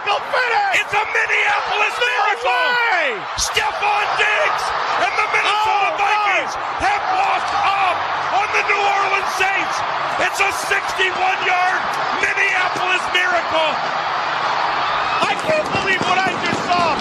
Miracle finish. It's a Minneapolis no miracle. Way. Stephon Diggs and the Minnesota oh, Vikings God. have walked up on the New Orleans Saints. It's a 61-yard Minneapolis miracle. I can't believe what I just saw,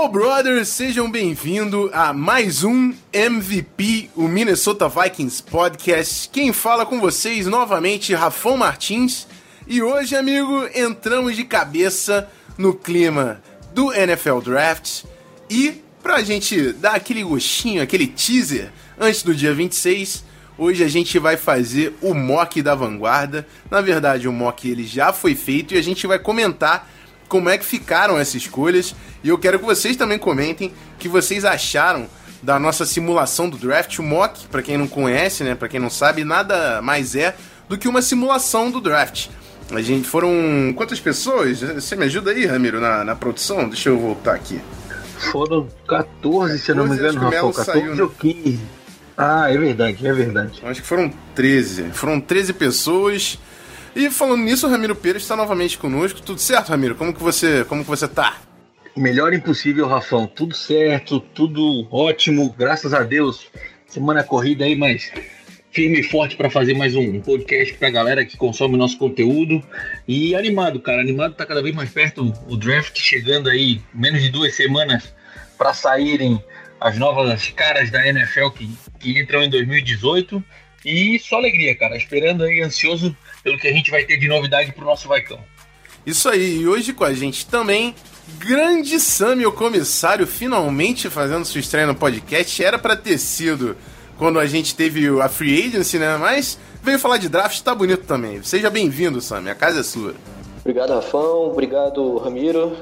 Skull Brothers, sejam bem-vindos a mais um MVP, o Minnesota Vikings Podcast. Quem fala com vocês novamente, Rafão Martins. E hoje, amigo, entramos de cabeça no clima do NFL Draft. E pra gente dar aquele gostinho, aquele teaser antes do dia 26, hoje a gente vai fazer o mock da vanguarda. Na verdade, o mock ele já foi feito e a gente vai comentar como é que ficaram essas escolhas. E eu quero que vocês também comentem o que vocês acharam da nossa simulação do draft. O mock, para quem não conhece, né, para quem não sabe, nada mais é do que uma simulação do draft. A gente foram. Quantas pessoas? Você me ajuda aí, Ramiro, na, na produção? Deixa eu voltar aqui. Foram 14, se eu não me engano, Rafael. 14 saiu, né? ou 15. Ah, é verdade, é verdade. Acho que foram 13. Foram 13 pessoas. E falando nisso, o Ramiro Pires está novamente conosco. Tudo certo, Ramiro? Como que você, como que você tá? Melhor impossível, Rafão. Tudo certo, tudo ótimo, graças a Deus. Semana corrida aí, mas firme e forte para fazer mais um podcast para a galera que consome nosso conteúdo. E animado, cara, animado tá cada vez mais perto o draft chegando aí, menos de duas semanas para saírem as novas caras da NFL que, que entram em 2018. E só alegria, cara, esperando aí, ansioso pelo que a gente vai ter de novidade pro nosso Vaicão. Isso aí, e hoje com a gente também, grande Sammy, o comissário, finalmente fazendo sua estreia no podcast. Era para ter sido quando a gente teve a Free Agency, né? Mas veio falar de draft, tá bonito também. Seja bem-vindo, Sam, a casa é sua. Obrigado, Rafão. Obrigado, Ramiro.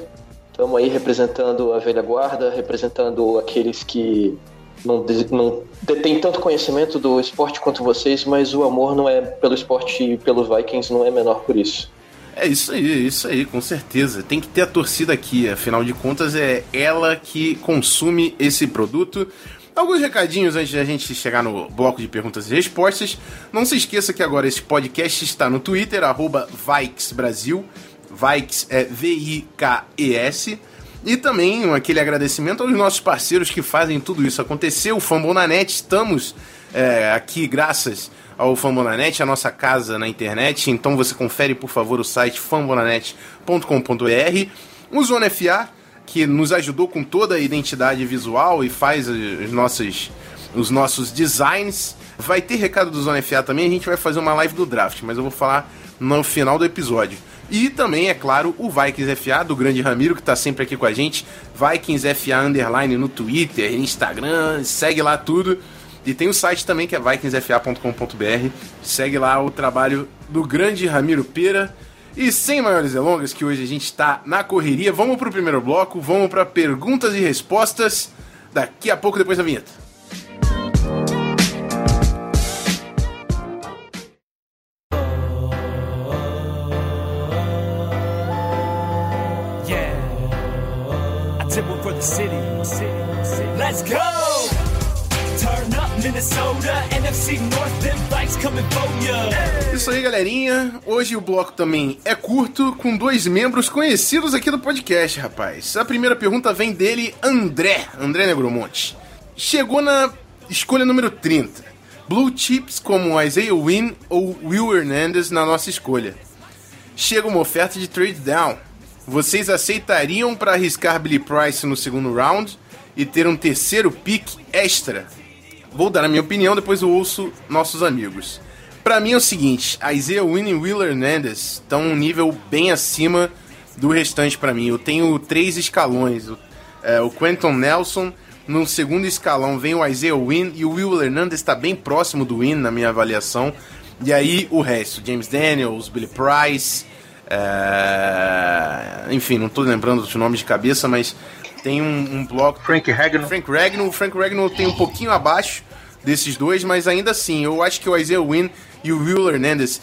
Estamos aí representando a velha guarda, representando aqueles que não, não detêm tanto conhecimento do esporte quanto vocês, mas o amor não é pelo esporte e pelos Vikings não é menor por isso. É isso aí, é isso aí, com certeza. Tem que ter a torcida aqui, afinal de contas é ela que consome esse produto. Alguns recadinhos antes da gente chegar no bloco de perguntas e respostas. Não se esqueça que agora esse podcast está no Twitter, arroba Brasil. Vikes é V-I-K-E-S. E também aquele agradecimento aos nossos parceiros que fazem tudo isso acontecer. O Fambonanet, estamos é, aqui graças ao Fambonanet, a nossa casa na internet. Então você confere, por favor, o site fambonanet.com.br. O Zona FA, que nos ajudou com toda a identidade visual e faz as nossas, os nossos designs. Vai ter recado do Zona FA também, a gente vai fazer uma live do draft, mas eu vou falar no final do episódio. E também, é claro, o Vikings FA do grande Ramiro, que está sempre aqui com a gente. Vikings FA Underline no Twitter, Instagram, segue lá tudo. E tem o site também que é vikingsfa.com.br. Segue lá o trabalho do grande Ramiro Pera. E sem maiores delongas, que hoje a gente está na correria, vamos para o primeiro bloco, vamos para perguntas e respostas daqui a pouco depois da vinheta. Let's go! Isso aí, galerinha. Hoje o bloco também é curto, com dois membros conhecidos aqui do podcast, rapaz. A primeira pergunta vem dele, André, André Negromonte. Chegou na escolha número 30. Blue Chips como Isaiah Wynn ou Will Hernandez na nossa escolha. Chega uma oferta de trade down. Vocês aceitariam para arriscar Billy Price no segundo round e ter um terceiro pick extra Vou dar a minha opinião, depois eu ouço nossos amigos. Para mim é o seguinte, Isaiah Winnie e Will Hernandez estão um nível bem acima do restante para mim. Eu tenho três escalões. O, é, o Quentin Nelson, No segundo escalão vem o Isaiah Wynn e o Will Hernandez está bem próximo do Wynn na minha avaliação. E aí o resto, James Daniels, Billy Price, é... enfim, não estou lembrando dos nomes de cabeça, mas tem um, um bloco. Frank Ragnow. Frank Ragnow. Frank Ragnow tem um pouquinho abaixo desses dois, mas ainda assim, eu acho que o Isaiah Wynn e o Will Hernandez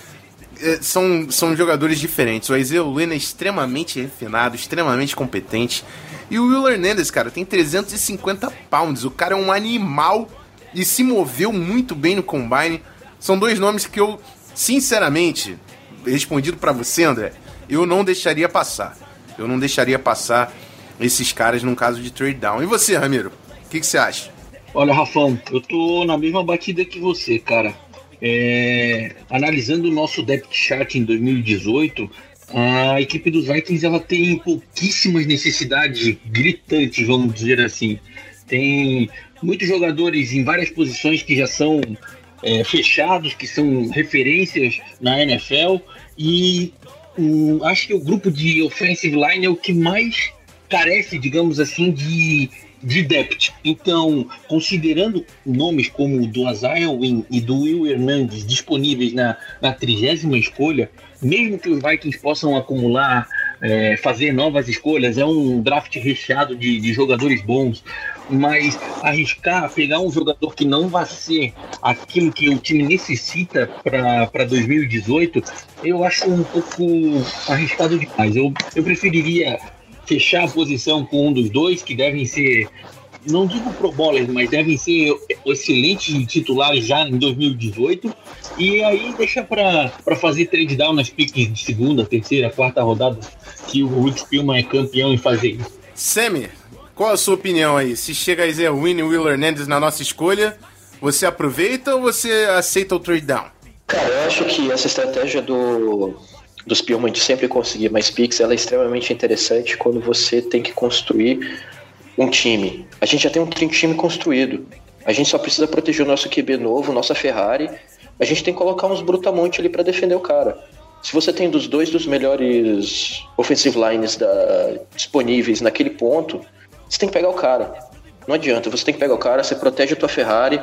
é, são, são jogadores diferentes. O Isaiah Wynn é extremamente refinado, extremamente competente. E o Will Hernandez, cara, tem 350 pounds. O cara é um animal e se moveu muito bem no combine. São dois nomes que eu, sinceramente, respondido para você, André, eu não deixaria passar. Eu não deixaria passar esses caras num caso de trade down. E você, Ramiro? O que, que você acha? Olha, Rafão, eu tô na mesma batida que você, cara. É, analisando o nosso depth chart em 2018, a equipe dos Vikings ela tem pouquíssimas necessidades gritantes, vamos dizer assim. Tem muitos jogadores em várias posições que já são é, fechados, que são referências na NFL, e um, acho que o grupo de offensive line é o que mais carece, digamos assim, de, de depth. Então, considerando nomes como o do Azael Win e do Will Hernandez disponíveis na, na trigésima escolha, mesmo que os Vikings possam acumular, é, fazer novas escolhas, é um draft recheado de, de jogadores bons, mas arriscar, pegar um jogador que não vai ser aquilo que o time necessita para 2018, eu acho um pouco arriscado demais. Eu, eu preferiria fechar a posição com um dos dois, que devem ser, não digo pro bowlers, mas devem ser excelentes titulares já em 2018. E aí deixa para fazer trade down nas piques de segunda, terceira, quarta rodada, que o Rick Spielman é campeão em fazer isso. Semi, qual a sua opinião aí? Se chega a Isaiah Wynn e Will Hernandez na nossa escolha, você aproveita ou você aceita o trade down? Cara, eu acho que essa estratégia do, dos Spielman de sempre conseguir mais picks, ela é extremamente interessante quando você tem que construir um time. A gente já tem um time construído. A gente só precisa proteger o nosso QB novo, nossa Ferrari. A gente tem que colocar uns brutamonte ali para defender o cara. Se você tem dos dois dos melhores offensive lines da, disponíveis naquele ponto, você tem que pegar o cara. Não adianta, você tem que pegar o cara, você protege a tua Ferrari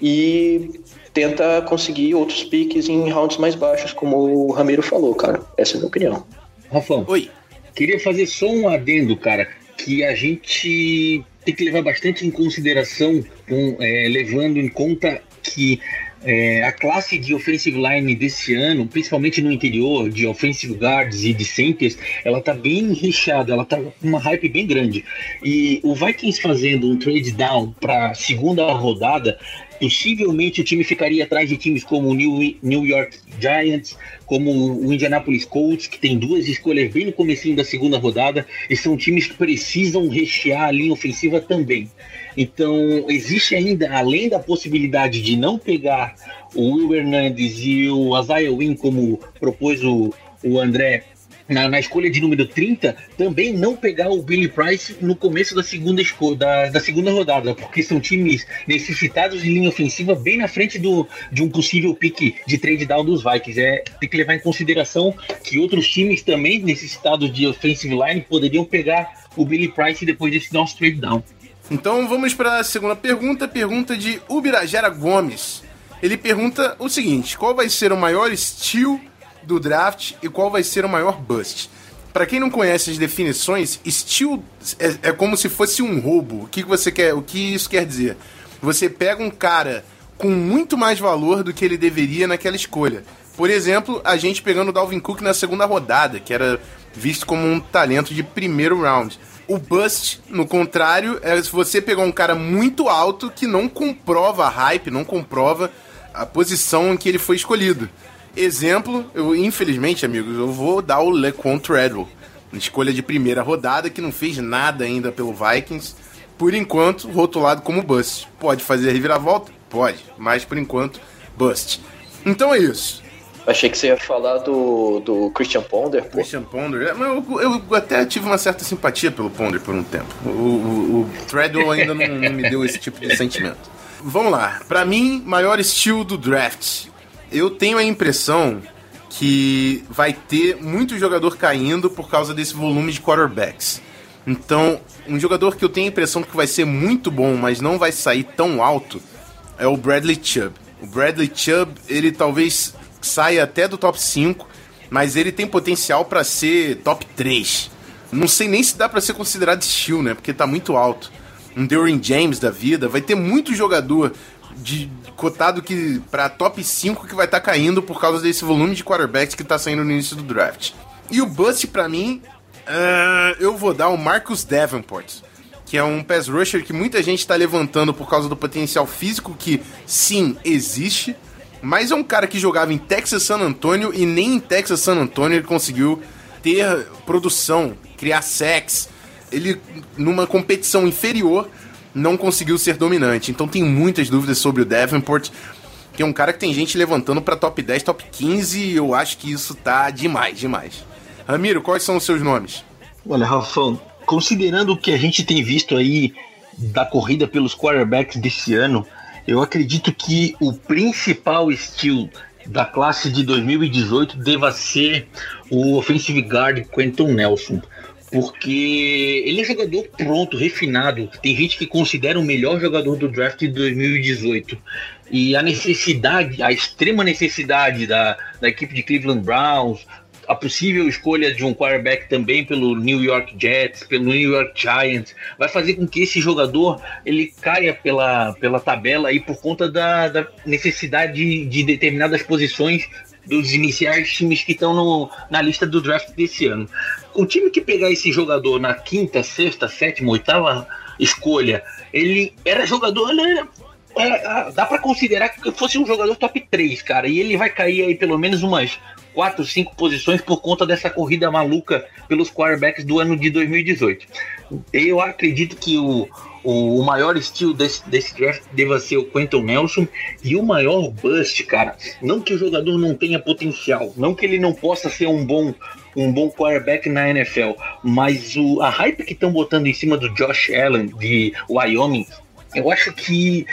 e tenta conseguir outros piques em rounds mais baixos, como o Ramiro falou, cara. Essa é a minha opinião. Rafão, Oi. queria fazer só um adendo, cara, que a gente tem que levar bastante em consideração, com, é, levando em conta que é, a classe de offensive line desse ano, principalmente no interior, de offensive guards e de centers, ela tá bem recheada, ela tá com uma hype bem grande. E o Vikings fazendo um trade down para segunda rodada, possivelmente o time ficaria atrás de times como o New, New York Giants, como o Indianapolis Colts, que tem duas escolhas bem no começo da segunda rodada, e são times que precisam rechear a linha ofensiva também. Então, existe ainda, além da possibilidade de não pegar o Will Hernandes e o Isaiah Wynn, como propôs o, o André na, na, escolha de número 30, também não pegar o Billy Price no começo da segunda, da, da segunda rodada, porque são times necessitados de linha ofensiva bem na frente do, de um possível pique de trade down dos Vikings. É, tem que levar em consideração que outros times também necessitados de offensive line poderiam pegar o Billy Price depois desse nosso trade down. Então vamos para a segunda pergunta, pergunta de Ubirajara Gomes. Ele pergunta o seguinte: qual vai ser o maior steal do draft e qual vai ser o maior bust? Para quem não conhece as definições, steal é, é, como se fosse um roubo. O que você quer? O que isso quer dizer? Você pega um cara com muito mais valor do que ele deveria naquela escolha. Por exemplo, a gente pegando o Dalvin Cook na segunda rodada, que era visto como um talento de primeiro round. O bust, no contrário, é se você pegar um cara muito alto que não comprova a hype, não comprova a posição em que ele foi escolhido. Exemplo, eu infelizmente, amigos, eu vou dar o Lequan Treadwell, escolha de primeira rodada que não fez nada ainda pelo Vikings. Por enquanto, rotulado como bust. Pode fazer a reviravolta? Pode, mas por enquanto, bust. Então é isso. Achei que você ia falar do, do Christian Ponder. Pô. Christian Ponder, é, eu, eu, até tive uma certa simpatia pelo Ponder por um tempo. O, o, o Treadwell ainda não, não, me deu esse tipo de sentimento. Vamos lá. Para mim, maior estilo do draft. Eu tenho a impressão que vai ter muito jogador caindo por causa desse volume de quarterbacks. Então, um jogador que eu tenho a impressão que vai ser muito bom, mas não vai sair tão alto, é o Bradley Chubb. O Bradley Chubb, ele talvez saia até do top 5, mas ele tem potencial para ser top 3. Não sei nem se dá para ser considerado estilo, né? Porque tá muito alto. Um Dorian James da vida, vai ter muito jogador de cotado que para top 5 que vai estar tá caindo por causa desse volume de quarterbacks que tá saindo no início do draft. E o bust para mim Uh, eu vou dar o Marcus Davenport, que é um pass rusher que muita gente está levantando por causa do potencial físico que, sim, existe, mas é um cara que jogava em Texas San Antonio e nem em Texas San Antonio ele conseguiu ter produção, criar sex. Ele, numa competição inferior, não conseguiu ser dominante. Então tem muitas dúvidas sobre o Davenport, que é um cara que tem gente levantando para top 10, top 15, e eu acho que isso tá demais, demais. Ramiro, quais são os seus nomes? Olha, Rafão, considerando o que a gente tem visto aí da corrida pelos quarterbacks desse ano, eu acredito que o principal estilo da classe de 2018 deva ser o offensive guard Quentin Nelson, porque ele é jogador pronto, refinado. Tem gente que considera o melhor jogador do draft de 2018. E a necessidade, a extrema necessidade da, da equipe de Cleveland Browns, a possível escolha de um quarterback também pelo New York Jets, pelo New York Giants, vai fazer com que esse jogador ele caia pela, pela tabela aí por conta da, da necessidade de, de determinadas posições dos iniciais times que estão na lista do draft desse ano. O time que pegar esse jogador na quinta, sexta, sétima, oitava escolha, ele era jogador, ele era, dá para considerar que fosse um jogador top 3, cara, e ele vai cair aí pelo menos umas quatro, cinco posições por conta dessa corrida maluca pelos quarterbacks do ano de 2018. Eu acredito que o, o, o maior estilo desse, desse draft deva ser o Quentin Nelson e o maior bust, cara. Não que o jogador não tenha potencial, não que ele não possa ser um bom um bom quarterback na NFL, mas o, a hype que estão botando em cima do Josh Allen de Wyoming, eu acho que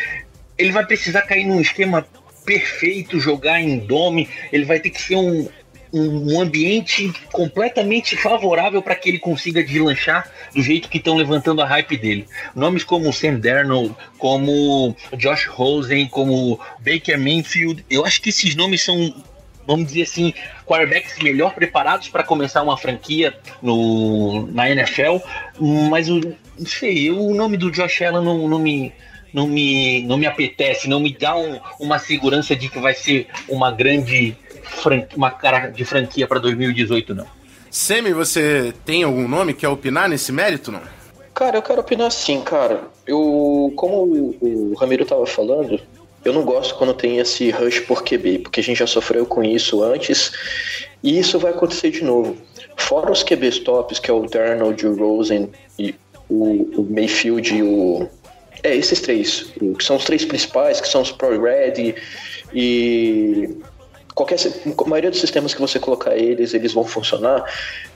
ele vai precisar cair num esquema perfeito jogar em dome, ele vai ter que ser um, um, ambiente completamente favorável para que ele consiga deslanchar do jeito que estão levantando a hype dele. Nomes como Sam Darnold, como Josh Rosen, como Baker Mayfield, eu acho que esses nomes são, vamos dizer assim, quarterbacks melhor preparados para começar uma franquia no, na NFL, mas o, não sei, o nome do Josh Allen não, não me não me, não me apetece, não me dá um, uma segurança de que vai ser uma grande franquia, uma cara de franquia para 2018, não. Semi, você tem algum nome que quer opinar nesse mérito, não? Cara, eu quero opinar sim, cara. Eu, como o, o Ramiro tava falando, eu não gosto quando tem esse rush por QB, porque a gente já sofreu com isso antes, e isso vai acontecer de novo. Fora os QBs tops, que é o Darnold, o Rosen e o, o Mayfield e o é, esses três, que são os três principais, que são os ProReady e qualquer a maioria dos sistemas que você colocar eles, eles vão funcionar.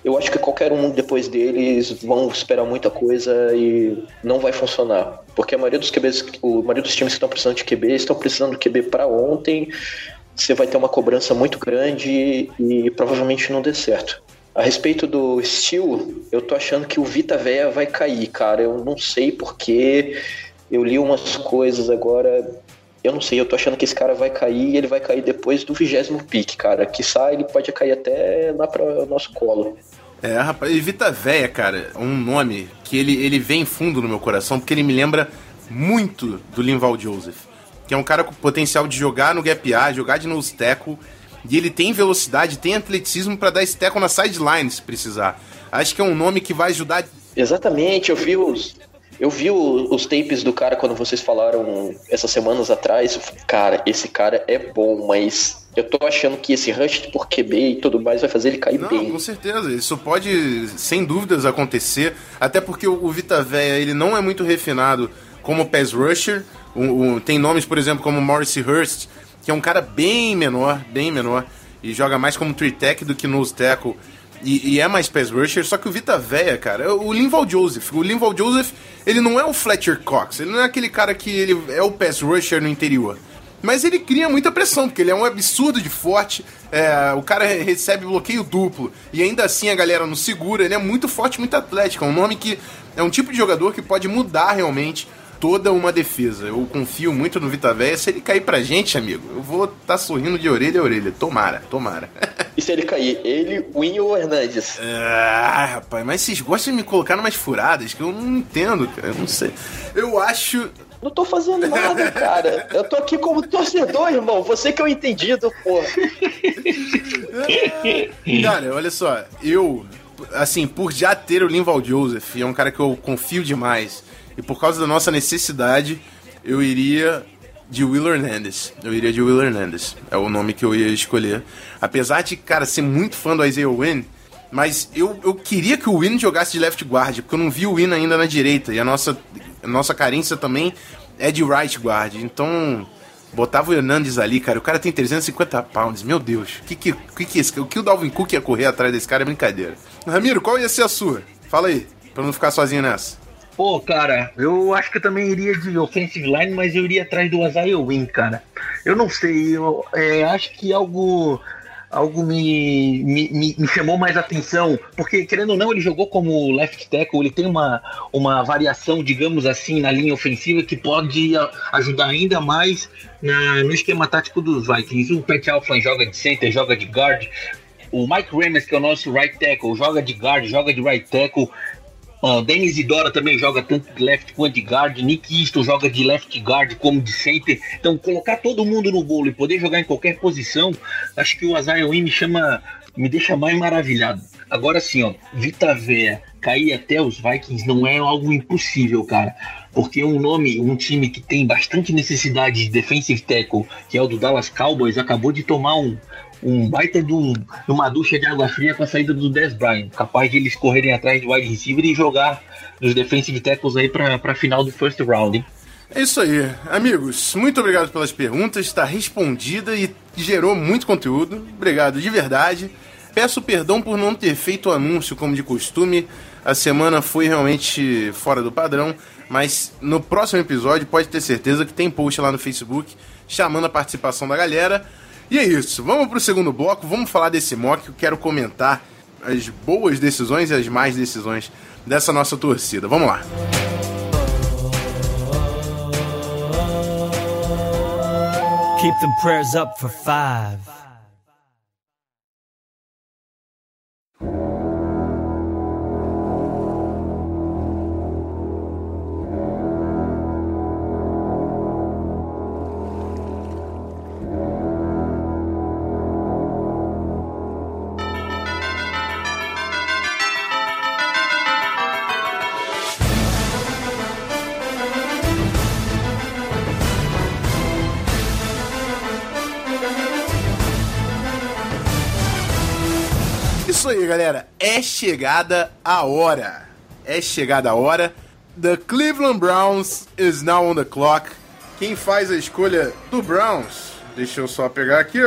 Eu acho que qualquer um depois deles vão esperar muita coisa e não vai funcionar, porque a maioria dos QBs, o maioria dos times que estão precisando de QB estão precisando de QB para ontem. Você vai ter uma cobrança muito grande e provavelmente não dê certo. A respeito do Steel, eu tô achando que o Vita Véia vai cair, cara. Eu não sei porque eu li umas coisas agora. Eu não sei, eu tô achando que esse cara vai cair e ele vai cair depois do vigésimo pique, cara. Que sai, ele pode cair até lá para nosso colo. É, rapaz, Vita Véia, cara, um nome que ele, ele vem fundo no meu coração, porque ele me lembra muito do Linval Joseph, que é um cara com potencial de jogar no gap A, jogar de nose tackle, e ele tem velocidade, tem atleticismo para dar esse tackle na sideline se precisar. Acho que é um nome que vai ajudar. Exatamente, eu vi os, eu vi o, os tapes do cara quando vocês falaram essas semanas atrás. Cara, esse cara é bom, mas eu tô achando que esse rush por QB e tudo mais vai fazer ele cair Não, bem. Com certeza, isso pode, sem dúvidas, acontecer. Até porque o, o Vita Véia, ele não é muito refinado como pass rusher. O, o, tem nomes, por exemplo, como Morris Hurst, que é um cara bem menor, bem menor, e joga mais como three tech do que nose tackle. E, e, é mais pass rusher, só que o Vita Véia, cara, é o Linval Joseph. O Linval Joseph, ele não é o Fletcher Cox, ele não é aquele cara que ele é o pass rusher no interior. Mas ele cria muita pressão, porque ele é um absurdo de forte. É, o cara recebe bloqueio duplo e ainda assim a galera não segura. Ele é muito forte, muito atlético. É um nome que é um tipo de jogador que pode mudar realmente toda uma defesa. Eu confio muito no Vita Véia. Se ele cair pra gente, amigo, eu vou estar tá sorrindo de orelha a orelha. Tomara, tomara. E se ele cair? Ele, Win ou Hernandes? Ah, rapaz, mas vocês gostam de me colocar numas furadas que eu não entendo, cara. Eu não sei. Eu acho. Não tô fazendo nada, cara. Eu tô aqui como torcedor, irmão. Você que é o entendido, porra. cara, olha só. Eu, assim, por já ter o Linval Joseph, é um cara que eu confio demais e por causa da nossa necessidade, eu iria de Will Hernandez. Eu iria de Will Hernandez. É o nome que eu ia escolher. Apesar de, cara, ser muito fã do Isaiah Wynn, mas eu, eu queria que o Wynn jogasse de left guard, porque eu não vi o Wynn ainda na direita. E a nossa, a nossa carência também é de right guard. Então, botava o Hernandez ali, cara. O cara tem 350 pounds, meu Deus. O que que, que, que, esse, o que o Dalvin Cook ia correr atrás desse cara é brincadeira. Ramiro, qual ia ser a sua? Fala aí, pra não ficar sozinho nessa. Pô, cara, eu acho que eu também iria de offensive line, mas eu iria atrás do Isaiah Win, cara. Eu não sei, eu é, acho que algo algo me, me, me, chamou mais atenção, porque querendo ou não, ele jogou como left tackle, ele tem uma, uma variação, digamos assim, na linha ofensiva que pode ajudar ainda mais na, no esquema tático dos Vikings. O Pat Alflan joga de center, joga de guard. O Mike Remes, que é o nosso right tackle, joga de guard, joga de right tackle. Uh, Denis Idora também joga tanto de left quanto de guard. Nick Easton joga de left guard como de center. Então, colocar todo mundo no bolo e poder jogar em qualquer posição, acho que o Wynn me chama, me deixa mais maravilhado. Agora sim, ó, Vita Vea cair até os Vikings não é algo impossível, cara. Porque um nome, um time que tem bastante necessidade de defensive tackle, que é o do Dallas Cowboys, acabou de tomar um, um baita de, um, de, uma ducha de água fria com a saída do Dez Bryant, capaz de eles correrem atrás do wide receiver e jogar os defensive tackles aí para a final do first round. Hein? É isso aí, amigos. Muito obrigado pelas perguntas, está respondida e gerou muito conteúdo. Obrigado de verdade. Peço perdão por não ter feito o anúncio como de costume. A semana foi realmente fora do padrão, mas no próximo episódio pode ter certeza que tem post lá no Facebook chamando a participação da galera. E é isso, vamos pro segundo bloco, vamos falar desse mock, eu quero comentar as boas decisões e as más decisões dessa nossa torcida. Vamos lá. Keep prayers up for five. Galera, é chegada a hora. É chegada a hora. The Cleveland Browns is now on the clock. Quem faz a escolha do Browns? Deixa eu só pegar aqui.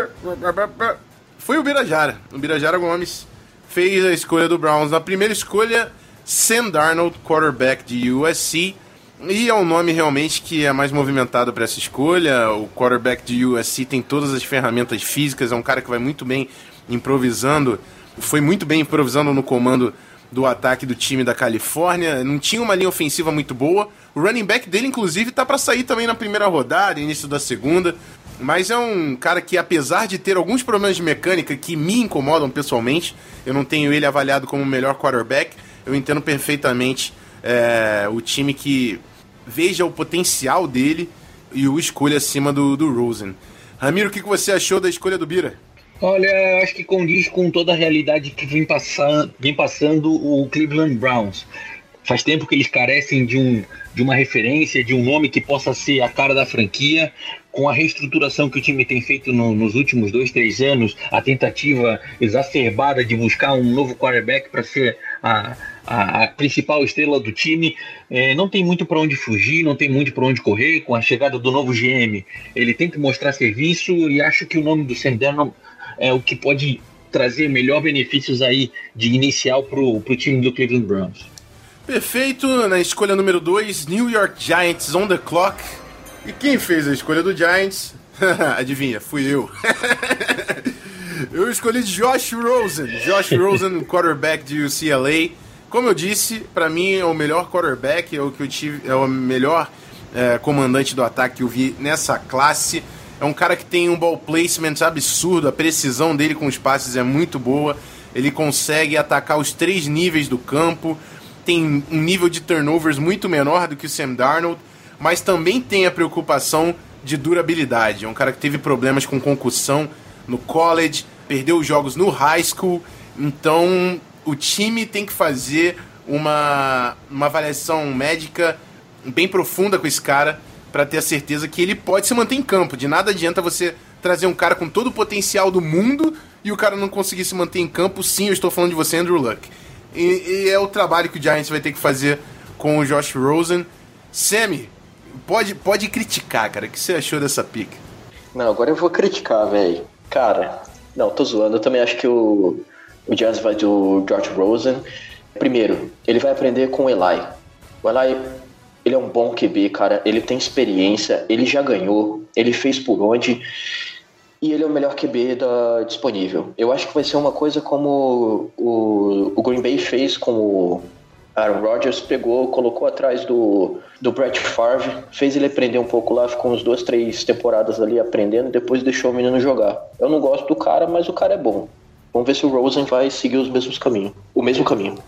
Foi o Birajara. O Birajara Gomes fez a escolha do Browns. Na primeira escolha, Sam Darnold, quarterback de USC. E é um nome realmente que é mais movimentado para essa escolha. O quarterback de USC tem todas as ferramentas físicas, é um cara que vai muito bem improvisando foi muito bem improvisando no comando do ataque do time da Califórnia. Não tinha uma linha ofensiva muito boa. O running back dele, inclusive, tá para sair também na primeira rodada, início da segunda. Mas é um cara que, apesar de ter alguns problemas de mecânica que me incomodam pessoalmente, eu não tenho ele avaliado como o melhor quarterback. Eu entendo perfeitamente é, o time que veja o potencial dele e o escolha acima do, do Rosen. Ramiro, o que você achou da escolha do Bira? Olha, acho que condiz com toda a realidade que vem, passando, vem passando o Cleveland Browns. Faz tempo que eles carecem de, um, de uma referência, de um nome que possa ser a cara da franquia. Com a reestruturação que o time tem feito no, nos últimos dois, três anos, a tentativa exacerbada de buscar um novo quarterback para ser a, a, a, principal estrela do time, é, não tem muito para onde fugir, não tem muito para onde correr. Com a chegada do novo GM, ele tem que mostrar serviço e acho que o nome do Sam Darnold é o que pode trazer melhor benefícios aí de inicial pro, pro time do Cleveland Browns. Perfeito, na escolha número 2, New York Giants on the clock. E quem fez a escolha do Giants? Adivinha, fui eu. eu escolhi Josh Rosen. Josh Rosen, quarterback de UCLA. Como eu disse, para mim é o melhor quarterback, é o que eu tive, é o melhor é, comandante do ataque que eu vi nessa classe. É um cara que tem um ball placement absurdo, a precisão dele com os passes é muito boa. Ele consegue atacar os três níveis do campo, tem um nível de turnovers muito menor do que o Sam Darnold, mas também tem a preocupação de durabilidade. É um cara que teve problemas com concussão no college, perdeu os jogos no high school, então o time tem que fazer uma, uma avaliação médica bem profunda com esse cara para ter a certeza que ele pode se manter em campo. De nada adianta você trazer um cara com todo o potencial do mundo e o cara não conseguir se manter em campo. Sim, eu estou falando de você, Andrew Luck. E, e é o trabalho que o Giants vai ter que fazer com o Josh Rosen. Sammy, pode, pode criticar, cara. O que você achou dessa pick? Não, agora eu vou criticar, velho. Cara, não, tô zoando. Eu também acho que o, o Giants vai do George Rosen. Primeiro, ele vai aprender com o Eli. O Eli ele é um bom QB, cara. Ele tem experiência, ele já ganhou, ele fez por onde. E ele é o melhor QB da, disponível. Eu acho que vai ser uma coisa como o, o Green Bay fez com o Aaron Rodgers, pegou, colocou atrás do, do Brett Favre, fez ele aprender um pouco lá, ficou uns duas, três temporadas ali aprendendo, depois deixou o menino jogar. Eu não gosto do cara, mas o cara é bom. Vamos ver se o Rosen vai seguir os mesmos caminhos, o mesmo caminho.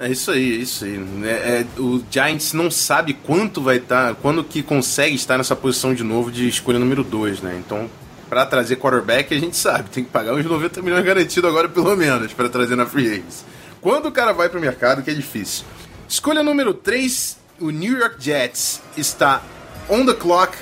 É isso aí, é isso aí. É, é, o Giants não sabe quanto vai estar, tá, quando que consegue estar nessa posição de novo de escolha número 2, né? Então, para trazer quarterback, a gente sabe, tem que pagar uns 90 milhões garantido agora pelo menos para trazer na free agency. Quando o cara vai pro mercado, que é difícil. Escolha número 3, o New York Jets está on the clock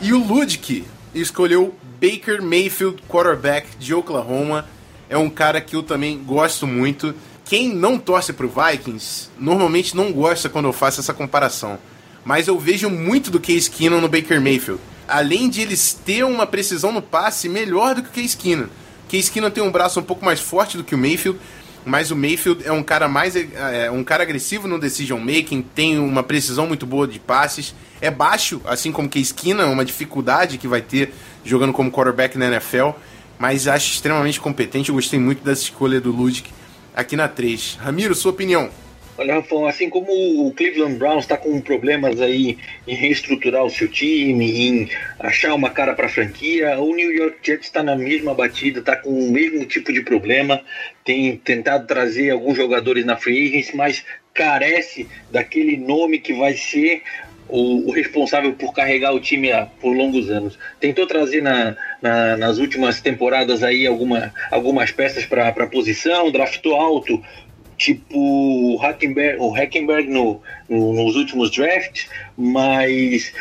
e o Ludwig escolheu Baker Mayfield, quarterback de Oklahoma. É um cara que eu também gosto muito quem não torce pro Vikings normalmente não gosta quando eu faço essa comparação. Mas eu vejo muito do Case Keenum no Baker Mayfield. Além de eles ter uma precisão no passe melhor do que o Case Keenum. Case Keenum tem um braço um pouco mais forte do que o Mayfield, mas o Mayfield é um cara mais é, é, um cara agressivo no decision making, tem uma precisão muito boa de passes, é baixo, assim como Case Keenum, uma dificuldade que vai ter jogando como quarterback na NFL, mas acho extremamente competente. Eu gostei muito dessa escolha do Ludic aqui na 3. Ramiro, sua opinião? Olha, Rafão, assim como o Cleveland Browns está com problemas aí em reestruturar o seu time, em achar uma cara para a franquia, o New York Jets está na mesma batida, está com o mesmo tipo de problema, tem tentado trazer alguns jogadores na free mas carece daquele nome que vai ser o, o, responsável por carregar o time por longos anos. Tentou trazer na, na, nas últimas temporadas aí alguma, algumas peças para a posição, draftou alto, tipo o Hackenberg, o Hackenberg no, no, nos últimos drafts, mas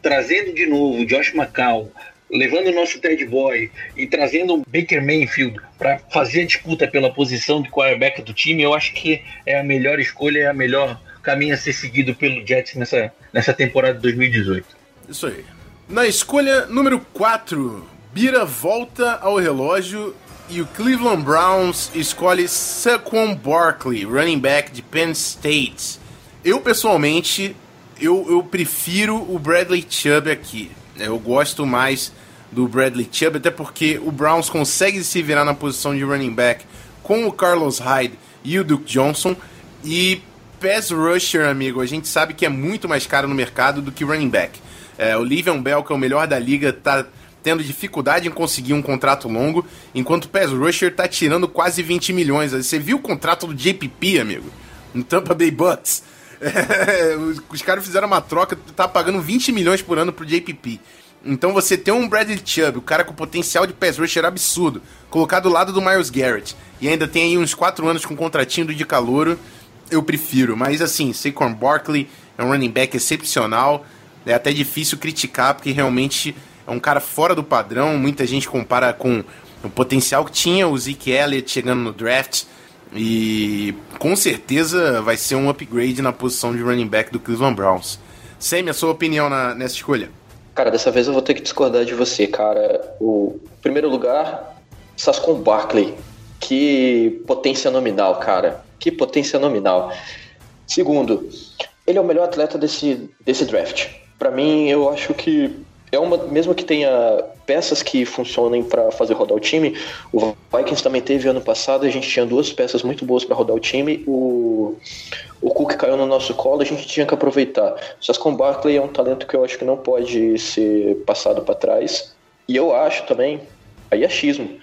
trazendo de novo Josh McCown, levando o nosso Ted Boy e trazendo o Baker Mayfield para fazer a disputa pela posição de quarterback do time, eu acho que é a melhor escolha, é a melhor caminho a ser seguido pelo Jets nessa, nessa temporada de 2018. Isso aí. Na escolha número 4, Bira volta ao relógio e o Cleveland Browns escolhe Saquon Barkley, running back de Penn State. Eu, pessoalmente, eu, eu prefiro o Bradley Chubb aqui. Eu gosto mais do Bradley Chubb, até porque o Browns consegue se virar na posição de running back com o Carlos Hyde e o Duke Johnson. E pass rusher, amigo, a gente sabe que é muito mais caro no mercado do que running back. É, o Livian Bell, que é o melhor da liga, tá tendo dificuldade em conseguir um contrato longo, enquanto o pass rusher tá tirando quase 20 milhões. Você viu o contrato do JPP, amigo? No Tampa Bay Bucks. É, os caras fizeram uma troca, tá pagando 20 milhões por ano pro JPP. Então você tem um Bradley Chubb, o cara com potencial de pass rusher absurdo, colocado do lado do Miles Garrett, e ainda tem aí uns 4 anos com contratinho do de calouro, eu prefiro. Mas assim, Saquon Barkley é um running back excepcional. É até difícil criticar, porque realmente é um cara fora do padrão. Muita gente compara com o potencial que tinha o Zeke Elliott chegando no draft. E com certeza vai ser um upgrade na posição de running back do Cleveland Browns. Sam, a sua opinião na, nessa escolha? Cara, dessa vez eu vou ter que discordar de você, cara. O primeiro lugar, Sascon Barkley. Que potência nominal, cara. Que potência nominal. Segundo, ele é o melhor atleta desse, desse draft. Para mim, eu acho que é uma, mesmo que tenha peças que funcionem para fazer rodar o time, o Vikings também teve ano passado, a gente tinha duas peças muito boas para rodar o time, o, o Cook caiu no nosso colo, a gente tinha que aproveitar. Sascon Barkley é um talento que eu acho que não pode ser passado para trás, e eu acho também, aí é xismo,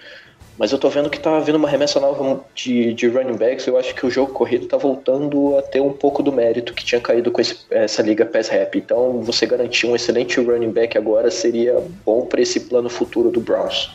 mas eu tô vendo que tá havendo uma remessa nova de, de running backs. Eu acho que o jogo corrido tá voltando a ter um pouco do mérito que tinha caído com esse, essa liga pass rap. Então, você garantir um excelente running back agora seria bom para esse plano futuro do Browns.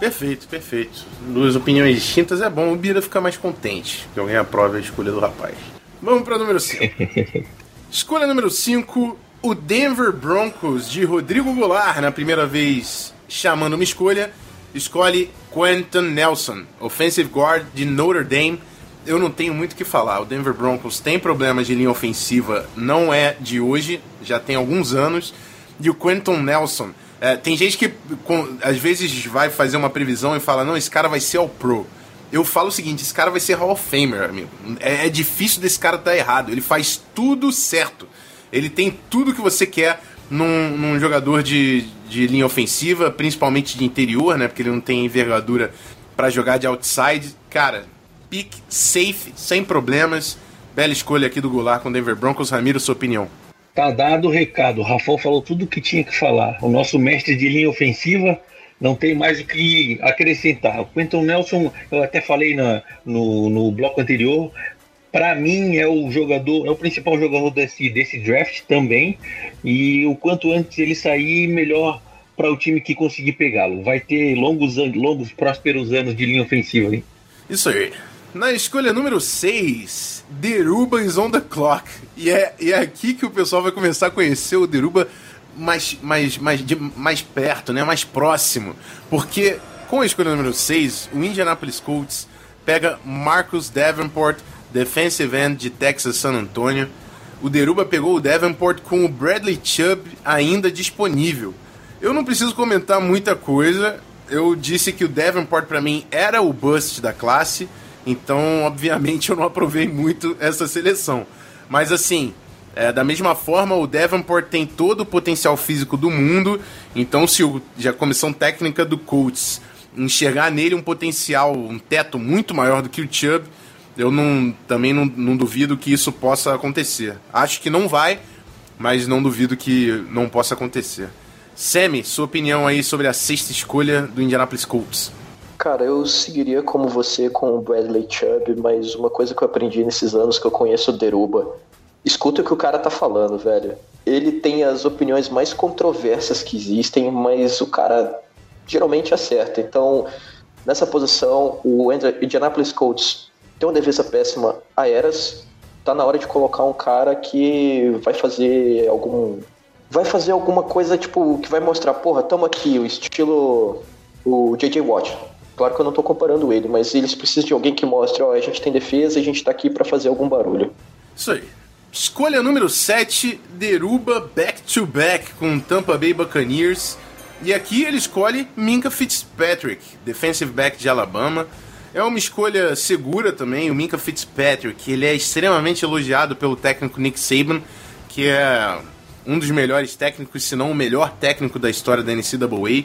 Perfeito, perfeito. Duas opiniões distintas é bom. O Bira fica mais contente que alguém aprove a escolha do rapaz. Vamos para número 5. escolha número 5, o Denver Broncos de Rodrigo Goulart, na primeira vez chamando uma escolha escolhe Quentin Nelson, offensive guard de Notre Dame. Eu não tenho muito o que falar. O Denver Broncos tem problemas de linha ofensiva, não é de hoje, já tem alguns anos. E o Quentin Nelson, é, tem gente que com, às vezes vai fazer uma previsão e fala: não, esse cara vai ser ao Pro. Eu falo o seguinte: esse cara vai ser Hall of Famer, amigo. É, é difícil desse cara estar tá errado. Ele faz tudo certo. Ele tem tudo que você quer num, num jogador de, de linha ofensiva, principalmente de interior, né? Porque ele não tem envergadura para jogar de outside. Cara, pick safe, sem problemas. Bela escolha aqui do Goulart com Denver Broncos. Ramiro, sua opinião. Tá dado o recado. O Rafael falou tudo o que tinha que falar. O nosso mestre de linha ofensiva não tem mais o que acrescentar. O Quentin Nelson, eu até falei na, no, no bloco anterior, para mim é o jogador, é o principal jogador desse, desse draft também. E o quanto antes ele sair, melhor para o time que conseguir pegá-lo. Vai ter longos, longos, prósperos anos de linha ofensiva. Hein? Isso aí. Na escolha número 6, Deruba is on the clock. E é, e é aqui que o pessoal vai começar a conhecer o Deruba mais, mais, mais, de, mais perto, né? mais próximo. Porque com a escolha número 6, o Indianapolis Colts pega Marcus Davenport defensive end de Texas San Antonio. O Deruba pegou o Davenport com o Bradley Chubb ainda disponível. Eu não preciso comentar muita coisa. Eu disse que o Davenport para mim era o bust da classe, então obviamente eu não aprovei muito essa seleção. Mas assim, é, da mesma forma, o Davenport tem todo o potencial físico do mundo, então se o, a comissão técnica do Colts enxergar nele um potencial, um teto muito maior do que o Chubb, eu não, também não, não duvido que isso possa acontecer. Acho que não vai, mas não duvido que não possa acontecer. Semi, sua opinião aí sobre a sexta escolha do Indianapolis Colts? Cara, eu seguiria como você com o Bradley Chubb, mas uma coisa que eu aprendi nesses anos que eu conheço o Deruba, escuta o que o cara tá falando, velho. Ele tem as opiniões mais controversas que existem, mas o cara geralmente acerta. Então, nessa posição, o Indianapolis Colts tem uma defesa péssima a Eras. Tá na hora de colocar um cara que vai fazer algum. Vai fazer alguma coisa, tipo, que vai mostrar, porra, tamo aqui, o estilo. O J.J. Watt. Claro que eu não tô comparando ele, mas eles precisam de alguém que mostre, ó, a gente tem defesa a gente tá aqui para fazer algum barulho. Isso aí. Escolha número 7, Deruba back-to-back com Tampa Bay Buccaneers. E aqui ele escolhe Minka Fitzpatrick, defensive back de Alabama. É uma escolha segura também, o Minka Fitzpatrick, ele é extremamente elogiado pelo técnico Nick Saban, que é um dos melhores técnicos, se não o melhor técnico da história da NCAA.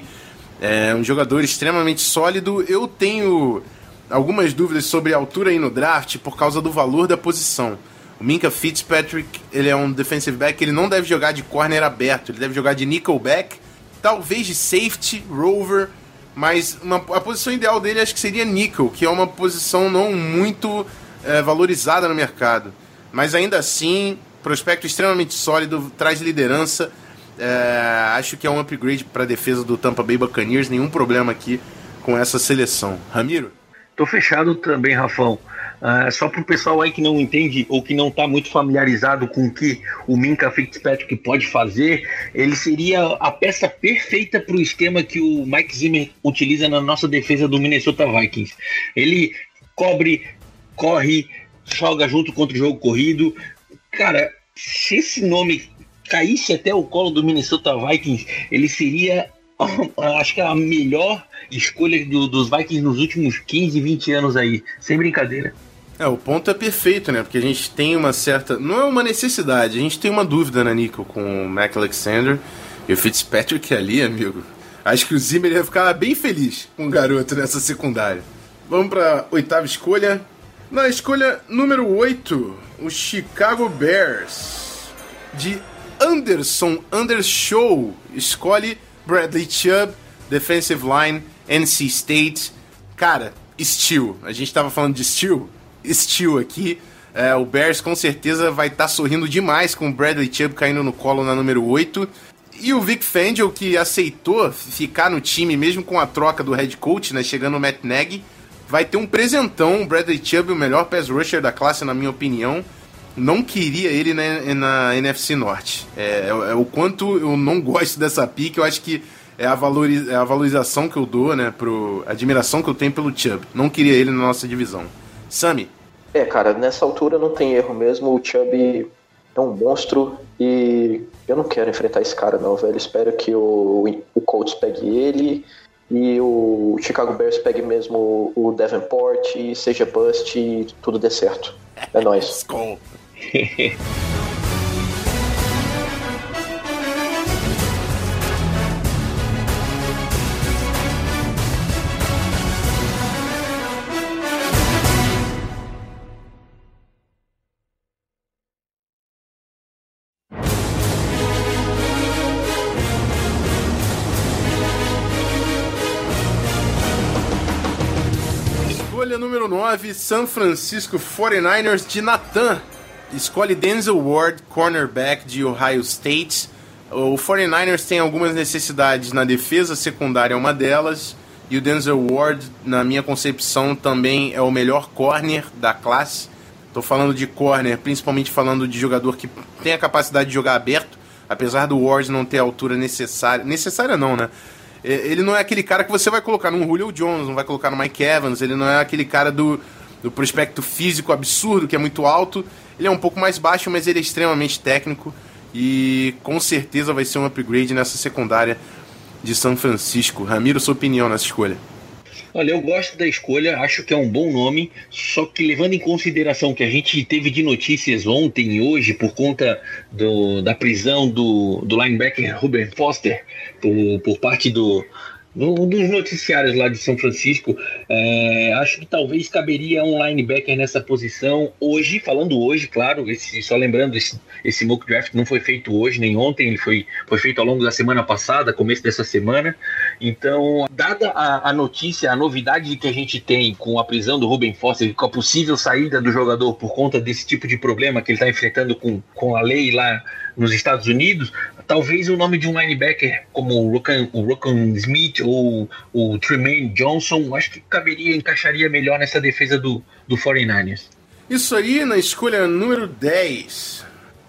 É um jogador extremamente sólido. Eu tenho algumas dúvidas sobre a altura aí no draft por causa do valor da posição. O Minka Fitzpatrick, ele é um defensive back, ele não deve jogar de corner aberto, ele deve jogar de nickelback, talvez de safety, rover, mas uma, a posição ideal dele acho que seria nickel, que é uma posição não muito é, valorizada no mercado. Mas ainda assim, prospecto extremamente sólido, traz liderança. É, acho que é um upgrade para a defesa do Tampa Bay Buccaneers. Nenhum problema aqui com essa seleção. Ramiro? Tô fechado também, Rafão. Uh, só para o pessoal aí que não entende ou que não está muito familiarizado com o que o Minka Fitzpatrick pode fazer, ele seria a peça perfeita para o esquema que o Mike Zimmer utiliza na nossa defesa do Minnesota Vikings. Ele cobre, corre, joga junto contra o jogo corrido. Cara, se esse nome caísse até o colo do Minnesota Vikings, ele seria acho que a melhor escolha do, dos Vikings nos últimos 15, 20 anos aí, sem brincadeira. É, o ponto é perfeito, né? Porque a gente tem uma certa. Não é uma necessidade, a gente tem uma dúvida na Nickel com o Mac Alexander. E o Fitzpatrick ali, amigo. Acho que o Zimmer ia ficar bem feliz com o garoto nessa secundária. Vamos para oitava escolha. Na escolha número 8, o Chicago Bears. De Anderson Undershow. Escolhe Bradley Chubb, Defensive Line, NC State. Cara, Steel. A gente tava falando de Steel. Steel aqui. É, o Bears com certeza vai estar tá sorrindo demais com o Bradley Chubb caindo no colo na número 8. E o Vic Fangio, que aceitou ficar no time mesmo com a troca do head coach, né, chegando o Matt Nagy, vai ter um presentão. O Bradley Chubb, o melhor pass rusher da classe, na minha opinião. Não queria ele na, na NFC Norte. É, é, é, o quanto eu não gosto dessa pique. Eu acho que é a, valoriz, é a valorização que eu dou, né? Pro, a admiração que eu tenho pelo Chubb. Não queria ele na nossa divisão. Sami. É, cara, nessa altura não tem erro mesmo. O Chubb é um monstro e eu não quero enfrentar esse cara, não, velho. Espero que o, o Colts pegue ele e o Chicago Bears pegue mesmo o Davenport e seja bust e tudo dê certo. É nóis. 9, San Francisco 49ers de Nathan. Escolhe Denzel Ward, cornerback de Ohio State. O 49ers tem algumas necessidades na defesa secundária, é uma delas. E o Denzel Ward, na minha concepção, também é o melhor corner da classe. Estou falando de corner, principalmente falando de jogador que tem a capacidade de jogar aberto, apesar do Ward não ter a altura necessária. Necessária não, né? É, ele não é aquele cara que você vai colocar num Julio Jones, não vai colocar no Mike Evans, ele não é aquele cara do, do prospecto físico absurdo, que é muito alto. Ele é um pouco mais baixo, mas ele é extremamente técnico e com certeza vai ser um upgrade nessa secundária de São Francisco. Ramiro, sua opinião nessa escolha? Olha, eu gosto da escolha, acho que é um bom nome, só que levando em consideração que a gente teve de notícias ontem e hoje por conta do, da prisão do, do linebacker Ruben Foster por, por parte do, um dos noticiários lá de São Francisco, é, acho que talvez caberia um linebacker nessa posição hoje, falando hoje, claro, esse, só lembrando, esse, esse mock draft não foi feito hoje nem ontem, ele foi, foi feito ao longo da semana passada, começo dessa semana. Então, dada a, a notícia, a novidade que a gente tem com a prisão do Ruben Foster, com a possível saída do jogador por conta desse tipo de problema que ele está enfrentando com, com a lei lá nos Estados Unidos, talvez o nome de um linebacker como o Rokan, Smith ou o Tremaine Johnson, acho que caberia, encaixaria melhor nessa defesa do, do 49ers. Isso aí na escolha número 10.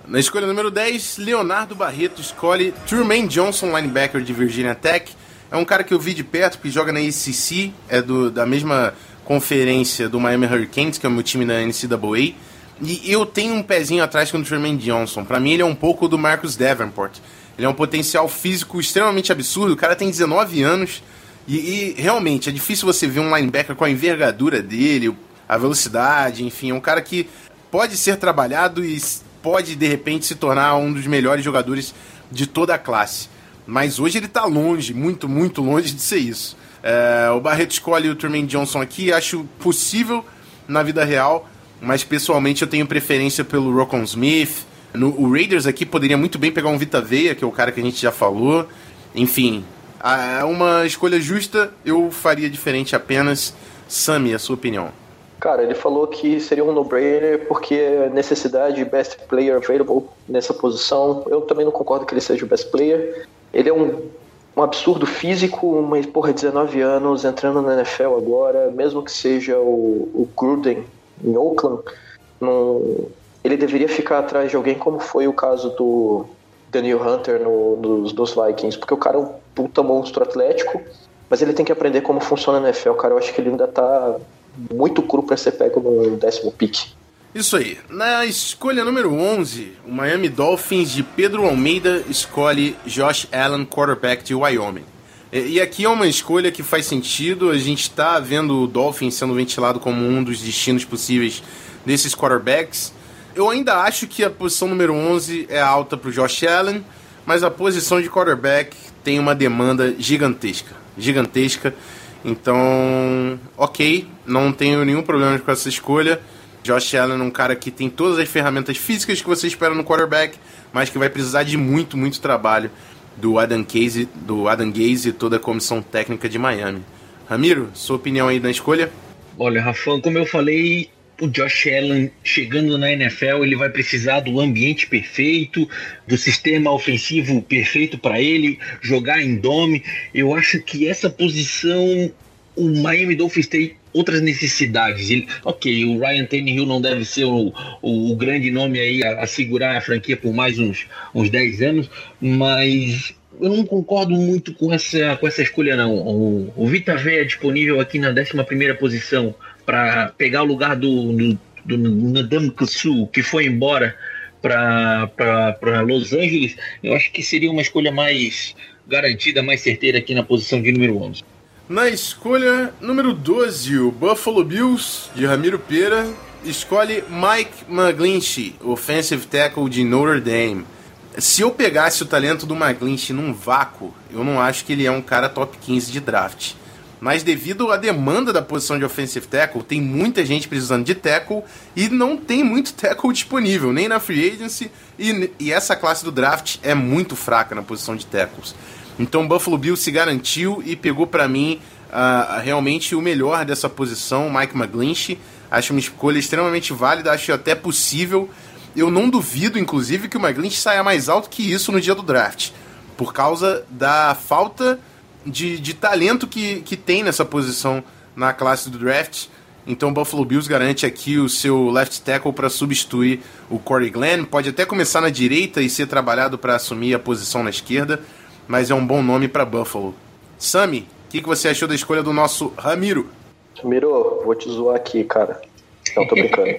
Na escolha número 10, Leonardo Barreto escolhe Tremaine Johnson, linebacker de Virginia Tech. É um cara que eu vi de perto, que joga na ACC, é do, da mesma conferência do Miami Hurricanes, que é o meu time na NCAA. E eu tenho um pezinho atrás com o Tremaine Johnson. Para mim, ele é um pouco do Marcus Davenport. Ele é um potencial físico extremamente absurdo. O cara tem 19 anos. E, e, realmente é difícil você ver um linebacker com a envergadura dele, a velocidade, enfim. É um cara que pode ser trabalhado e pode de repente se tornar um dos melhores jogadores de toda a classe. Mas hoje ele está longe, muito, muito longe de ser isso. É, o Barreto escolhe o Tremaine Johnson aqui, acho possível na vida real mas pessoalmente eu tenho preferência pelo Rocon Smith. No, o Raiders aqui poderia muito bem pegar um Vita Veia, que é o cara que a gente já falou. Enfim, é uma escolha justa, eu faria diferente apenas. Sami, a sua opinião? Cara, ele falou que seria um no-brainer porque é necessidade best player available nessa posição. Eu também não concordo que ele seja o best player. Ele é um, um absurdo físico, mas porra, 19 anos, entrando na NFL agora, mesmo que seja o, o Gruden em Oakland, ele deveria ficar atrás de alguém como foi o caso do Daniel Hunter no, nos, dos Vikings, porque o cara é um puta monstro atlético, mas ele tem que aprender como funciona na NFL, cara. Eu acho que ele ainda tá muito cru para ser pego no décimo pick. Isso aí. Na escolha número 11, o Miami Dolphins de Pedro Almeida escolhe Josh Allen, quarterback de Wyoming. E aqui é uma escolha que faz sentido. A gente está vendo o Dolphins sendo ventilado como um dos destinos possíveis desses quarterbacks. Eu ainda acho que a posição número 11 é alta para o Josh Allen, mas a posição de quarterback tem uma demanda gigantesca. Gigantesca. Então, ok, não tenho nenhum problema com essa escolha. Josh Allen é um cara que tem todas as ferramentas físicas que você espera no quarterback, mas que vai precisar de muito, muito trabalho do Adam Gaze, do Adam Gaze e toda a comissão técnica de Miami. Ramiro, sua opinião aí na escolha? Olha, Rafão, como eu falei, o Josh Allen chegando na NFL, ele vai precisar do ambiente perfeito, do sistema ofensivo perfeito para ele, jogar em dome. Eu acho que essa posição o Miami Dolphins tem outras necessidades. Ele, ok, o Ryan Tannehill não deve ser o, o, o grande nome aí a, a, segurar a franquia por mais uns, uns 10 anos, mas eu não concordo muito com essa, com essa escolha, não. O, o Vita Vea é disponível aqui na 11 posição para pegar o lugar do, do, do Nadam Kusu, que foi embora para Los Angeles. Eu acho que seria uma escolha mais garantida, mais certeira aqui na posição de número 11. Na escolha número 12, o Buffalo Bills, de Ramiro Pera, escolhe Mike McGlinchey, offensive tackle de Notre Dame. Se eu pegasse o talento do McGlinchey num vácuo, eu não acho que ele é um cara top 15 de draft. Mas devido à demanda da posição de offensive tackle, tem muita gente precisando de tackle e não tem muito tackle disponível, nem na free agency, e, e essa classe do draft é muito fraca na posição de tackles. Então Buffalo Bills se garantiu e pegou para mim uh, realmente o melhor dessa posição, Mike McGlinchey. Acho uma escolha extremamente válida, acho até possível. Eu não duvido, inclusive, que o McGlinchey saia mais alto que isso no dia do draft, por causa da falta de, de talento que, que tem nessa posição na classe do draft. Então o Buffalo Bills garante aqui o seu left tackle para substituir o Corey Glenn. Pode até começar na direita e ser trabalhado para assumir a posição na esquerda mas é um bom nome para Buffalo. Sami, o que, que você achou da escolha do nosso Ramiro? Ramiro, vou te zoar aqui, cara. Não, tô brincando.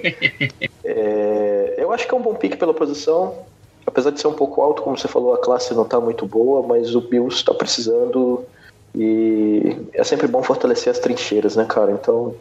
é, eu acho que é um bom pique pela posição. Apesar de ser um pouco alto, como você falou, a classe não tá muito boa, mas o Bills está precisando e é sempre bom fortalecer as trincheiras, né, cara? Então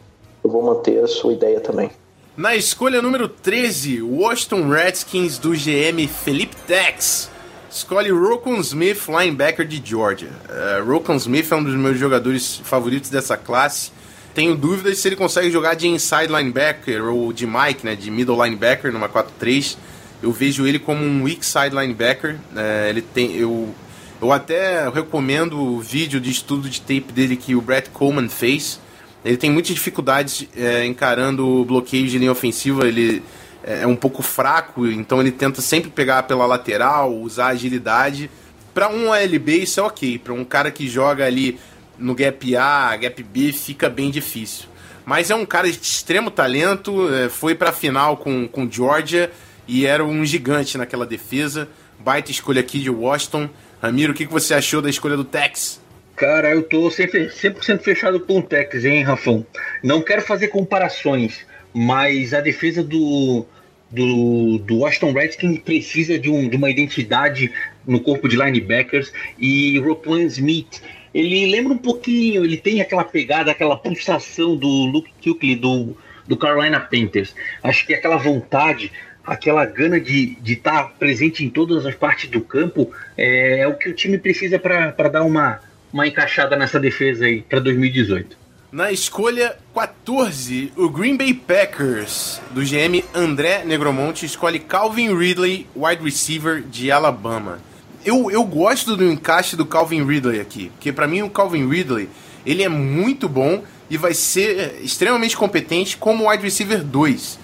eu vou manter a sua ideia também. Na escolha número 13, Washington Redskins do GM Felipe Tex escolhe Rokon Smith, linebacker de Georgia. Uh, Rokon Smith é um dos meus jogadores favoritos dessa classe. Tenho dúvidas se ele consegue jogar de inside linebacker ou de Mike, né, de middle linebacker numa 4-3. Eu vejo ele como um weak side linebacker. Uh, ele tem, eu, eu até recomendo o vídeo de estudo de tape dele que o Brett Coleman fez. Ele tem muitas dificuldades uh, encarando bloqueios de linha ofensiva. Ele é, é um pouco fraco, então ele tenta sempre pegar pela lateral, usar agilidade. Para um ALB isso é ok, para um cara que joga ali no gap A, gap B, fica bem difícil. Mas é um cara de extremo talento, é, foi para a final com, com Georgia e era um gigante naquela defesa. Baita escolha aqui de Washington. Ramiro, o que, que você achou da escolha do Tex? Cara, eu tô 100% fechado com o Tex, hein, Rafão? Não quero fazer comparações, mas a defesa do, do, do Washington Redskins precisa de, um, de uma identidade no corpo de linebackers e Roquan Smith ele lembra um pouquinho, ele tem aquela pegada, aquela pulsação do Luke Kuechly do, do Carolina Panthers. Acho que aquela vontade, aquela gana de estar tá presente em todas as partes do campo é, é o que o time precisa para dar uma, uma encaixada nessa defesa aí para 2018. Na escolha 14, o Green Bay Packers, do GM André Negromonte, escolhe Calvin Ridley, wide receiver de Alabama. Eu, eu gosto do encaixe do Calvin Ridley aqui, porque para mim o Calvin Ridley ele é muito bom e vai ser extremamente competente como wide receiver 2.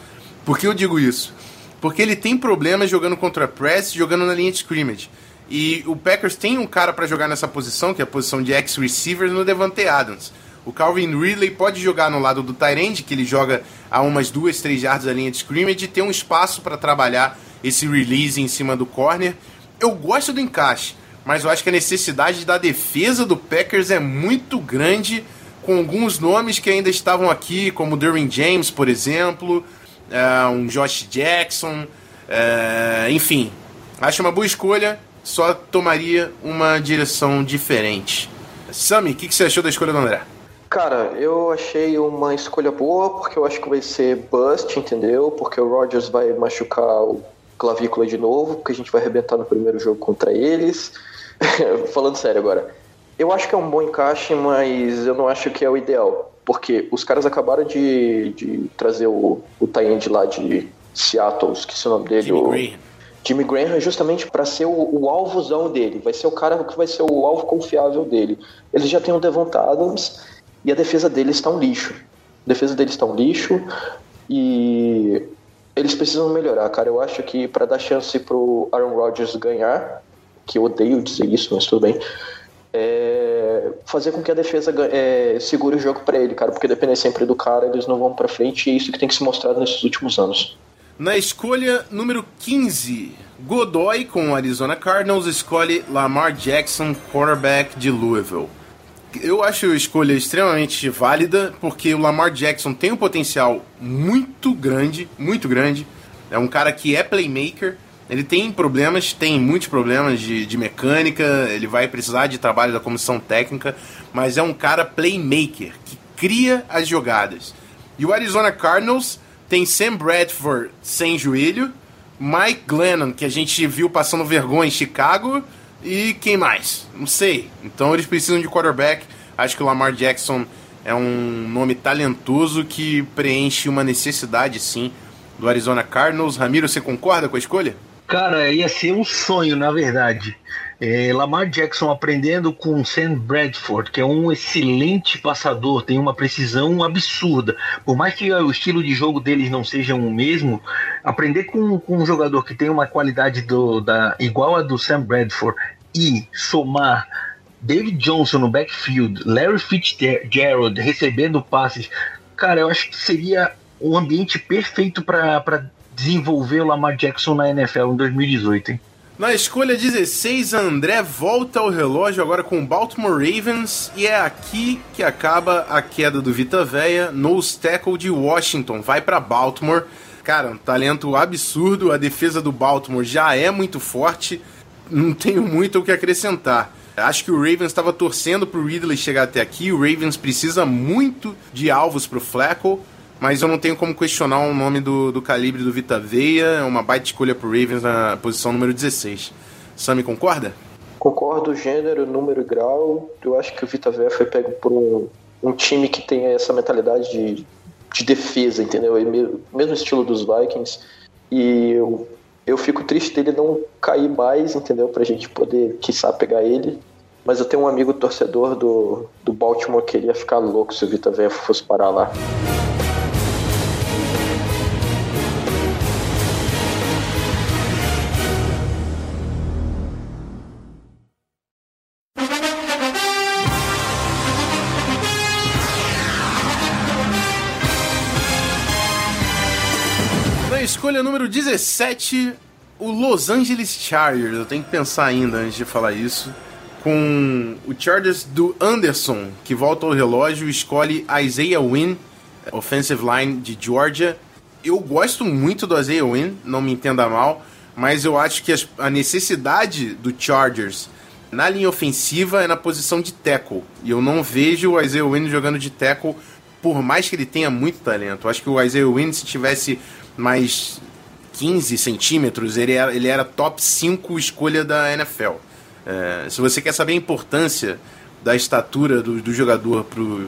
Por que eu digo isso? Porque ele tem problemas jogando contra press, jogando na linha de scrimmage. E o Packers tem um cara para jogar nessa posição, que é a posição de ex-receiver no Devante Adams. O Calvin Ridley pode jogar no lado do Tyrande, que ele joga a umas duas, três yards da linha de scrimmage, e ter um espaço para trabalhar esse release em cima do corner. Eu gosto do encaixe, mas eu acho que a necessidade da defesa do Packers é muito grande, com alguns nomes que ainda estavam aqui, como Derwin James, por exemplo, uh, um Josh Jackson, uh, enfim. Acho uma boa escolha, só tomaria uma direção diferente. Sammy, o que, que você achou da escolha do André? Cara, eu achei uma escolha boa, porque eu acho que vai ser bust, entendeu? Porque o Rodgers vai machucar o clavícula de novo, porque a gente vai arrebentar no primeiro jogo contra eles. Falando sério agora. Eu acho que é um bom encaixe, mas eu não acho que é o ideal. Porque os caras acabaram de, de trazer o, o tie lá de Seattle, esqueci o nome dele. Jimmy o, Graham. Jimmy Graham justamente para ser o, o alvozão dele. Vai ser o cara que vai ser o alvo confiável dele. Eles já têm o Devonta Adams e a defesa deles está um lixo. A defesa deles está um lixo e eles precisam melhorar, cara. Eu acho que para dar chance pro Aaron Rodgers ganhar, que eu odeio dizer isso, mas tudo bem, é fazer com que a defesa é, segure o jogo para ele, cara, porque depender sempre do cara, eles não vão para frente e é isso que tem que se mostrar nesses últimos anos. Na escolha número 15, Godoy com o Arizona Cardinals escolhe Lamar Jackson, quarterback de Louisville. Eu acho a escolha extremamente válida, porque o Lamar Jackson tem um potencial muito grande, muito grande. É um cara que é playmaker. Ele tem problemas, tem muitos problemas de, de mecânica, ele vai precisar de trabalho da comissão técnica, mas é um cara playmaker, que cria as jogadas. E o Arizona Cardinals tem Sam Bradford sem joelho, Mike Glennon, que a gente viu passando vergonha em Chicago, e quem mais? Não sei. Então eles precisam de quarterback. Acho que o Lamar Jackson é um nome talentoso que preenche uma necessidade, sim, do Arizona Cardinals. Ramiro, você concorda com a escolha? Cara, ia ser um sonho, na verdade. É, Lamar Jackson aprendendo com Sam Bradford, que é um excelente passador, tem uma precisão absurda. Por mais que o estilo de jogo deles não seja o mesmo, aprender com, com um jogador que tem uma qualidade do, da, igual a do Sam Bradford e somar David Johnson no backfield, Larry Fitzgerald recebendo passes, cara, eu acho que seria um ambiente perfeito para desenvolver o Lamar Jackson na NFL em 2018, hein? Na escolha 16, André volta ao relógio agora com o Baltimore Ravens e é aqui que acaba a queda do Vita Veia no tackle de Washington. Vai para Baltimore. Cara, um talento absurdo. A defesa do Baltimore já é muito forte. Não tenho muito o que acrescentar. Acho que o Ravens estava torcendo pro Ridley chegar até aqui. O Ravens precisa muito de alvos pro Flacco mas eu não tenho como questionar o nome do, do calibre do Vita Veia. É uma baita escolha pro Ravens na posição número 16. Sami concorda? Concordo, gênero, número e grau. Eu acho que o Vita Veia foi pego por um, um time que tem essa mentalidade de, de defesa, entendeu? É mesmo estilo dos Vikings. E eu, eu fico triste dele não cair mais, entendeu? Pra gente poder, quiçá, pegar ele. Mas eu tenho um amigo torcedor do, do Baltimore que ele ia ficar louco se o Vita Veia fosse parar lá. Escolha número 17, o Los Angeles Chargers. Eu tenho que pensar ainda antes de falar isso. Com o Chargers do Anderson, que volta ao relógio, escolhe Isaiah Wynn, offensive line de Georgia. Eu gosto muito do Isaiah Wynn, não me entenda mal, mas eu acho que a necessidade do Chargers na linha ofensiva é na posição de tackle. E eu não vejo o Isaiah Wynn jogando de tackle, por mais que ele tenha muito talento. Eu acho que o Isaiah Wynn, se tivesse mais 15 centímetros, ele era, ele era top 5 escolha da NFL. É, se você quer saber a importância da estatura do, do jogador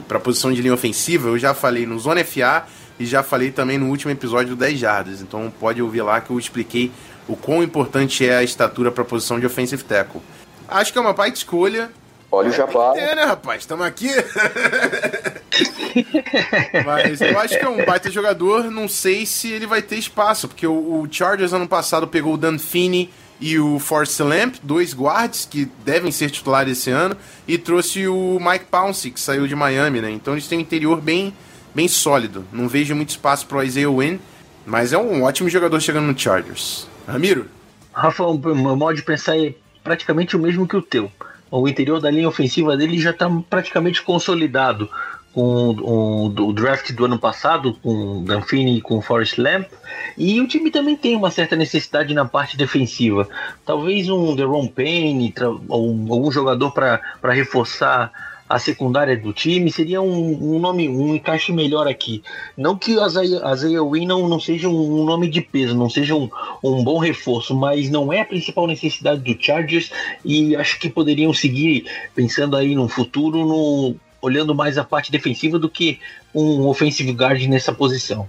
para a posição de linha ofensiva, eu já falei no Zona FA e já falei também no último episódio do 10 Jardas. Então pode ouvir lá que eu expliquei o quão importante é a estatura para a posição de offensive tackle. Acho que é uma baita escolha. Olha o Jabá. É, né, rapaz? Estamos aqui. Mas eu acho que é um baita jogador. Não sei se ele vai ter espaço, porque o, o Chargers ano passado pegou o Dan Finney e o Force Lamp, dois guards que devem ser titulares esse ano, e trouxe o Mike Pouncey, que saiu de Miami, né? Então eles têm um interior bem, bem sólido. Não vejo muito espaço para o Isaiah Wynn, mas é um ótimo jogador chegando no Chargers. Ramiro? Rafa, o meu modo de pensar é praticamente o mesmo que o teu. O interior da linha ofensiva dele já está praticamente consolidado com o, o, draft do ano passado, com Danfini e com Forrest Lamp. E o time também tem uma certa necessidade na parte defensiva. Talvez um Deron Payne, ou algum jogador para reforçar a secundária do time, seria um, um nome, um encaixe melhor aqui. Não que a Isaiah Wynn não, não seja um, nome de peso, não seja um, um bom reforço, mas não é a principal necessidade do Chargers e acho que poderiam seguir pensando aí no futuro, no, olhando mais a parte defensiva do que um offensive guard nessa posição.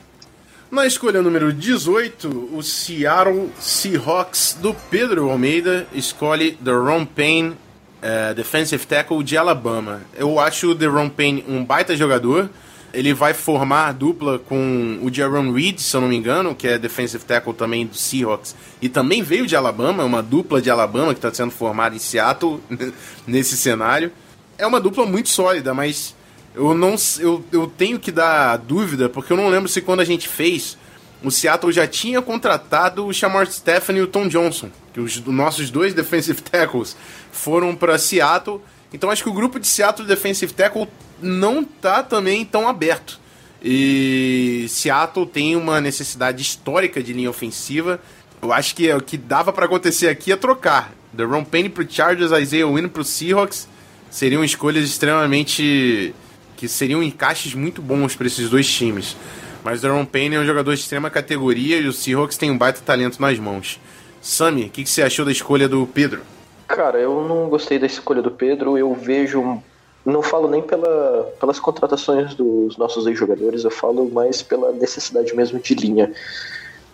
Na escolha número 18, o Seattle Seahawks do Pedro Almeida escolhe Deron Payne, uh, defensive tackle de Alabama. Eu acho o Deron Payne um baita jogador. Ele vai formar dupla com o Jaron Reed, se eu não me engano, que é defensive tackle também do Seahawks. E também veio de Alabama, é uma dupla de Alabama que está sendo formada em Seattle nesse cenário. É uma dupla muito sólida, mas eu não eu, eu tenho que dar dúvida, porque eu não lembro se quando a gente fez, o Seattle já tinha contratado o Shamar Stephanie e o Tom Johnson, que os nossos dois defensive tackles foram para Seattle. Então acho que o grupo de Seattle Defensive Tackle não tá também tão aberto. E Seattle tem uma necessidade histórica de linha ofensiva. Eu acho que o que dava para acontecer aqui é trocar. The Ron Penny pro Chargers, Isaiah Wynn pro Seahawks. Seriam escolhas extremamente que seriam encaixes muito bons para esses dois times. Mas o Daron Payne é um jogador de extrema categoria e o Seahawks tem um baita talento nas mãos. Sami, o que, que você achou da escolha do Pedro? Cara, eu não gostei da escolha do Pedro. Eu vejo. Não falo nem pela, pelas contratações dos nossos ex-jogadores, eu falo mais pela necessidade mesmo de linha.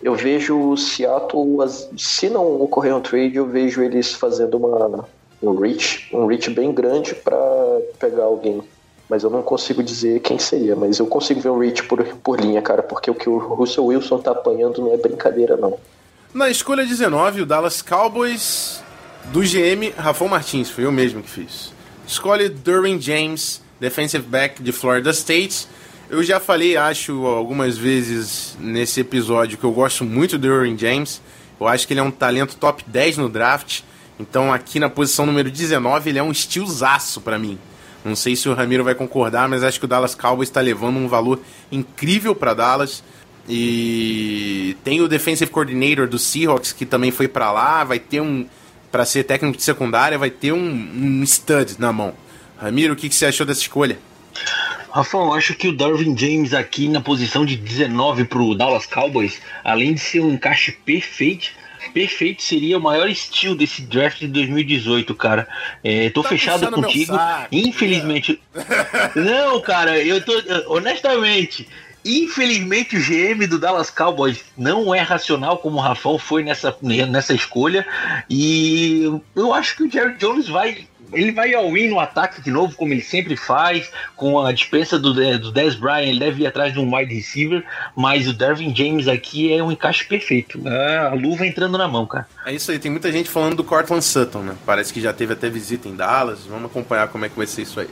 Eu vejo o Seattle, se não ocorrer um trade, eu vejo eles fazendo uma, um reach, um reach bem grande para pegar alguém mas eu não consigo dizer quem seria. Mas eu consigo ver o Rich por, por linha, cara, porque o que o Russell Wilson tá apanhando não é brincadeira, não. Na escolha 19, o Dallas Cowboys do GM Rafael Martins, foi eu mesmo que fiz. Escolhe Derwin James, defensive back de Florida State. Eu já falei, acho, algumas vezes nesse episódio que eu gosto muito do Derwin James. Eu acho que ele é um talento top 10 no draft. Então aqui na posição número 19 ele é um estilozaço para mim. Não sei se o Ramiro vai concordar, mas acho que o Dallas Cowboys está levando um valor incrível para Dallas. E tem o defensive coordinator do Seahawks que também foi para lá, vai ter um para ser técnico de secundária, vai ter um, um stud na mão. Ramiro, o que, que você achou dessa escolha? Eu acho que o Darwin James aqui na posição de 19 para o Dallas Cowboys, além de ser um encaixe perfeito, perfeito seria o maior estilo desse draft de 2018, cara. É, tô tá fechado contigo. Infelizmente. Não, cara, eu tô. Honestamente. Infelizmente o GM do Dallas Cowboys não é racional como o Rafão foi nessa, nessa escolha. E eu acho que o Jerry Jones vai ele vai ao win no ataque de novo, como ele sempre faz, com a dispensa do, do Dez Bryant, ele deve ir atrás de um wide receiver, mas o Dervin James aqui é um encaixe perfeito. É a luva entrando na mão, cara. É isso aí, tem muita gente falando do Cortland Sutton, né? Parece que já teve até visita em Dallas. Vamos acompanhar como é que vai ser isso aí.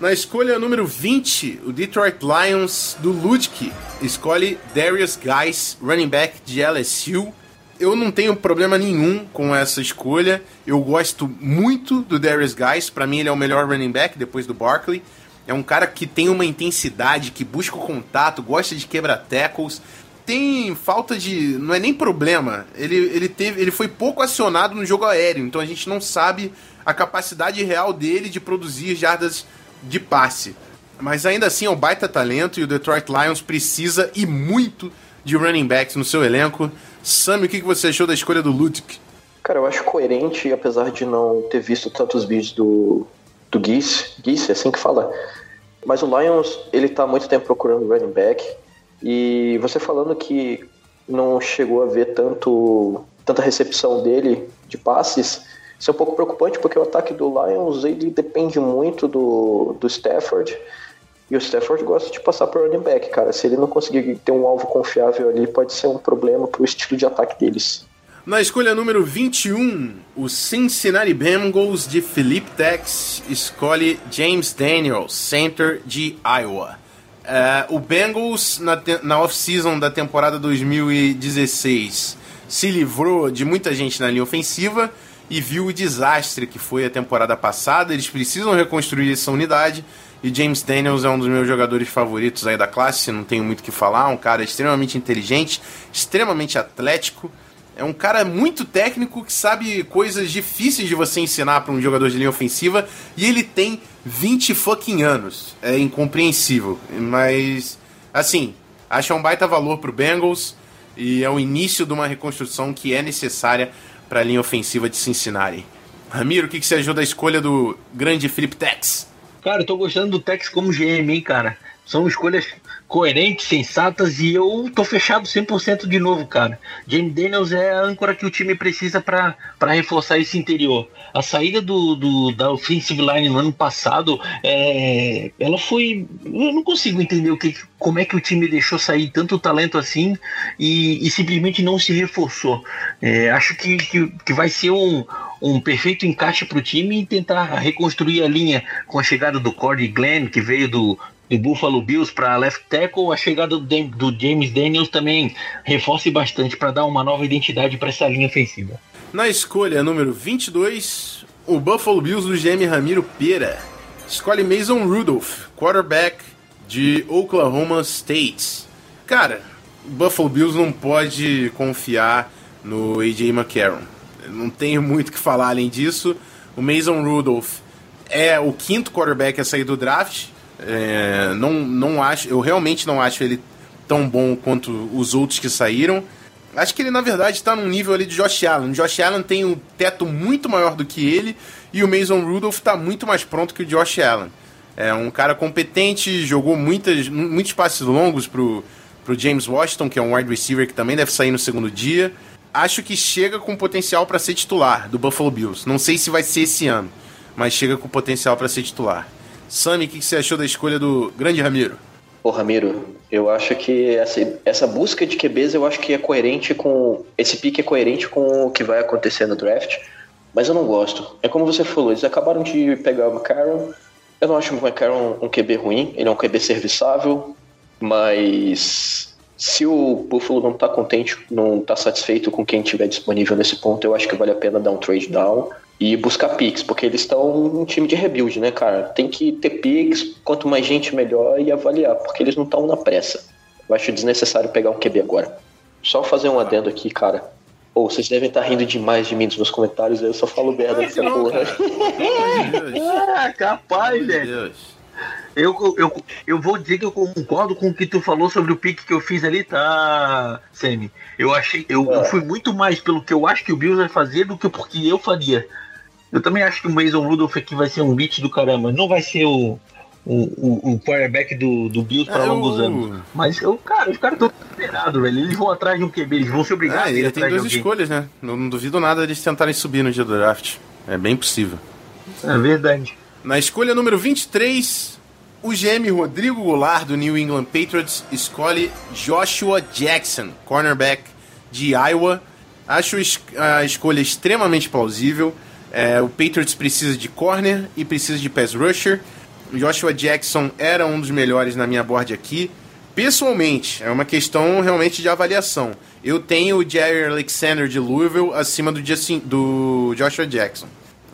Na escolha número 20, o Detroit Lions do Ludke escolhe Darius Guys, running back de LSU eu não tenho problema nenhum com essa escolha. Eu gosto muito do Darius Guys. Para mim, ele é o melhor running back depois do Barkley. É um cara que tem uma intensidade, que busca o contato, gosta de quebrar tackles. Tem falta de. Não é nem problema. Ele, ele, teve, ele foi pouco acionado no jogo aéreo, então a gente não sabe a capacidade real dele de produzir jardas de passe. Mas ainda assim é um baita talento e o Detroit Lions precisa e muito de running backs no seu elenco. Sam, o que você achou da escolha do Ludic? Cara, eu acho coerente, apesar de não ter visto tantos vídeos do, do Geese. Geese, é assim que fala. Mas o Lions, ele tá há muito tempo procurando running back. E você falando que não chegou a ver tanto tanta recepção dele de passes, isso é um pouco preocupante porque o ataque do Lions ele depende muito do, do Stafford e o Stafford gosta de passar por running back, cara. Se ele não conseguir ter um alvo confiável ali, pode ser um problema pro estilo de ataque deles. Na escolha número 21, o Cincinnati Bengals de Philip Tex escolhe James Daniels, center de Iowa. Uh, o Bengals, na, na off-season da temporada 2016, se livrou de muita gente na linha ofensiva e viu o desastre que foi a temporada passada. Eles precisam reconstruir essa unidade e James Daniels é um dos meus jogadores favoritos aí da classe, não tenho muito o que falar. Um cara extremamente inteligente, extremamente atlético, É um cara muito técnico que sabe coisas difíceis de você ensinar para um jogador de linha ofensiva e ele tem 20 fucking anos. É incompreensível. Mas, assim, acho um baita valor pro Bengals e é o início de uma reconstrução que é necessária para a linha ofensiva de Cincinnati. Ramiro, o que, que você achou da escolha do grande Felipe Tex? Cara, eu tô gostando do Tex como GM, hein, cara. São escolhas coerentes, sensatas e eu tô fechado 100% de novo, cara. James Daniels é a âncora que o time precisa para reforçar esse interior. A saída do, do, da offensive line no ano passado, é, ela foi. Eu não consigo entender o que, como é que o time deixou sair tanto talento assim e, e simplesmente não se reforçou. É, acho que, que, que vai ser um, um perfeito encaixe para o time e tentar reconstruir a linha com a chegada do Corey Glenn, que veio do, do Buffalo Bills para left tackle, a chegada do, do James Daniels também reforce bastante para dar uma nova identidade para essa linha ofensiva. Na escolha número 22, o Buffalo Bills do GM Ramiro Pera escolhe Mason Rudolph, quarterback de Oklahoma State. Cara, o Buffalo Bills não pode confiar no AJ McCarron. Não tenho muito o que falar além disso. O Mason Rudolph é o quinto quarterback a sair do draft é, não, não acho, eu realmente não acho ele tão bom quanto os outros que saíram. Acho que ele, na verdade, está num nível ali de Josh Allen. O Josh Allen tem um teto muito maior do que ele e o Mason Rudolph está muito mais pronto que o Josh Allen. É um cara competente, jogou muitas, muitos passes longos pro, pro James Washington, que é um wide receiver que também deve sair no segundo dia. Acho que chega com potencial para ser titular do Buffalo Bills. Não sei se vai ser esse ano, mas chega com potencial para ser titular. Sami, o que você achou da escolha do grande Ramiro? Ô Ramiro, eu acho que essa, essa busca de QBs eu acho que é coerente com. Esse pique é coerente com o que vai acontecer no draft, mas eu não gosto. É como você falou, eles acabaram de pegar o McCarron. Eu não acho o McCarron um QB ruim, ele é um QB serviçável, mas se o Buffalo não tá contente, não tá satisfeito com quem tiver disponível nesse ponto, eu acho que vale a pena dar um trade down e buscar picks, porque eles estão um time de rebuild, né, cara? Tem que ter picks, quanto mais gente melhor e avaliar, porque eles não estão na pressa. Eu acho desnecessário pegar um QB agora. Só fazer um adendo aqui, cara. Ou oh, vocês devem estar rindo demais de mim nos meus comentários, eu só falo merda nessa porra. ah, capaz, velho. Eu, eu, eu vou dizer que eu concordo com o que tu falou sobre o pique que eu fiz ali, tá, Semi? Eu achei, eu, é. eu fui muito mais pelo que eu acho que o Bills vai fazer do que porque eu faria. Eu também acho que o Mason Rudolph aqui vai ser um beat do caramba. Não vai ser o, o, o, o quarterback do, do Bills para é, longos eu... anos. Mas, eu, cara, os caras estão desesperados, velho. Eles vão atrás de um QB, eles vão se obrigar ah, a ir ele tem duas escolhas, né? Não, não, duvido nada eles tentarem subir no dia do draft. É bem possível. É verdade. Na escolha número 23, o GM Rodrigo Goulart do New England Patriots escolhe Joshua Jackson, cornerback de Iowa. Acho a escolha extremamente plausível. É, o Patriots precisa de corner e precisa de pass rusher. O Joshua Jackson era um dos melhores na minha board aqui. Pessoalmente, é uma questão realmente de avaliação. Eu tenho o Jerry Alexander de Louisville acima do, Justin, do Joshua Jackson.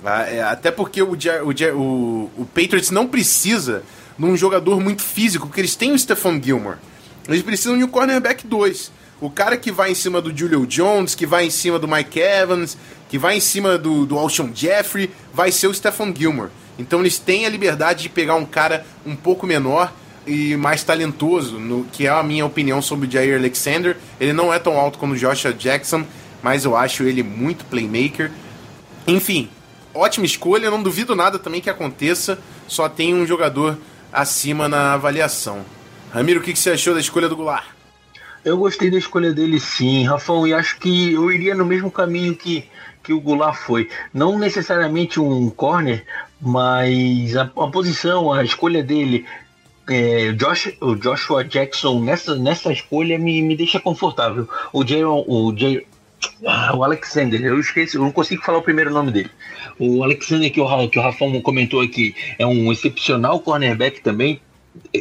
Ah, é, até porque o, o, o, o Patriots não precisa de um jogador muito físico, porque eles têm o Stephon Gilmore. Eles precisam de um cornerback 2. O cara que vai em cima do Julio Jones, que vai em cima do Mike Evans, que vai em cima do, do Alshon Jeffrey, vai ser o Stephon Gilmore. Então eles têm a liberdade de pegar um cara um pouco menor e mais talentoso, no, que é a minha opinião sobre o Jair Alexander. Ele não é tão alto como o Joshua Jackson, mas eu acho ele muito playmaker. Enfim, ótima escolha, não duvido nada também que aconteça, só tem um jogador acima na avaliação. Ramiro, o que, que você achou da escolha do Goulart? Eu gostei da escolha dele sim, Rafão, e acho que eu iria no mesmo caminho que, que o Goulart foi. Não necessariamente um corner, mas a, a posição, a escolha dele, é, Josh, o Joshua Jackson nessa, nessa escolha me, me deixa confortável. O Jaron, o, ah, o Alexander, eu esqueci, eu não consigo falar o primeiro nome dele. O Alexander que o, que o Rafão comentou aqui é um excepcional cornerback também,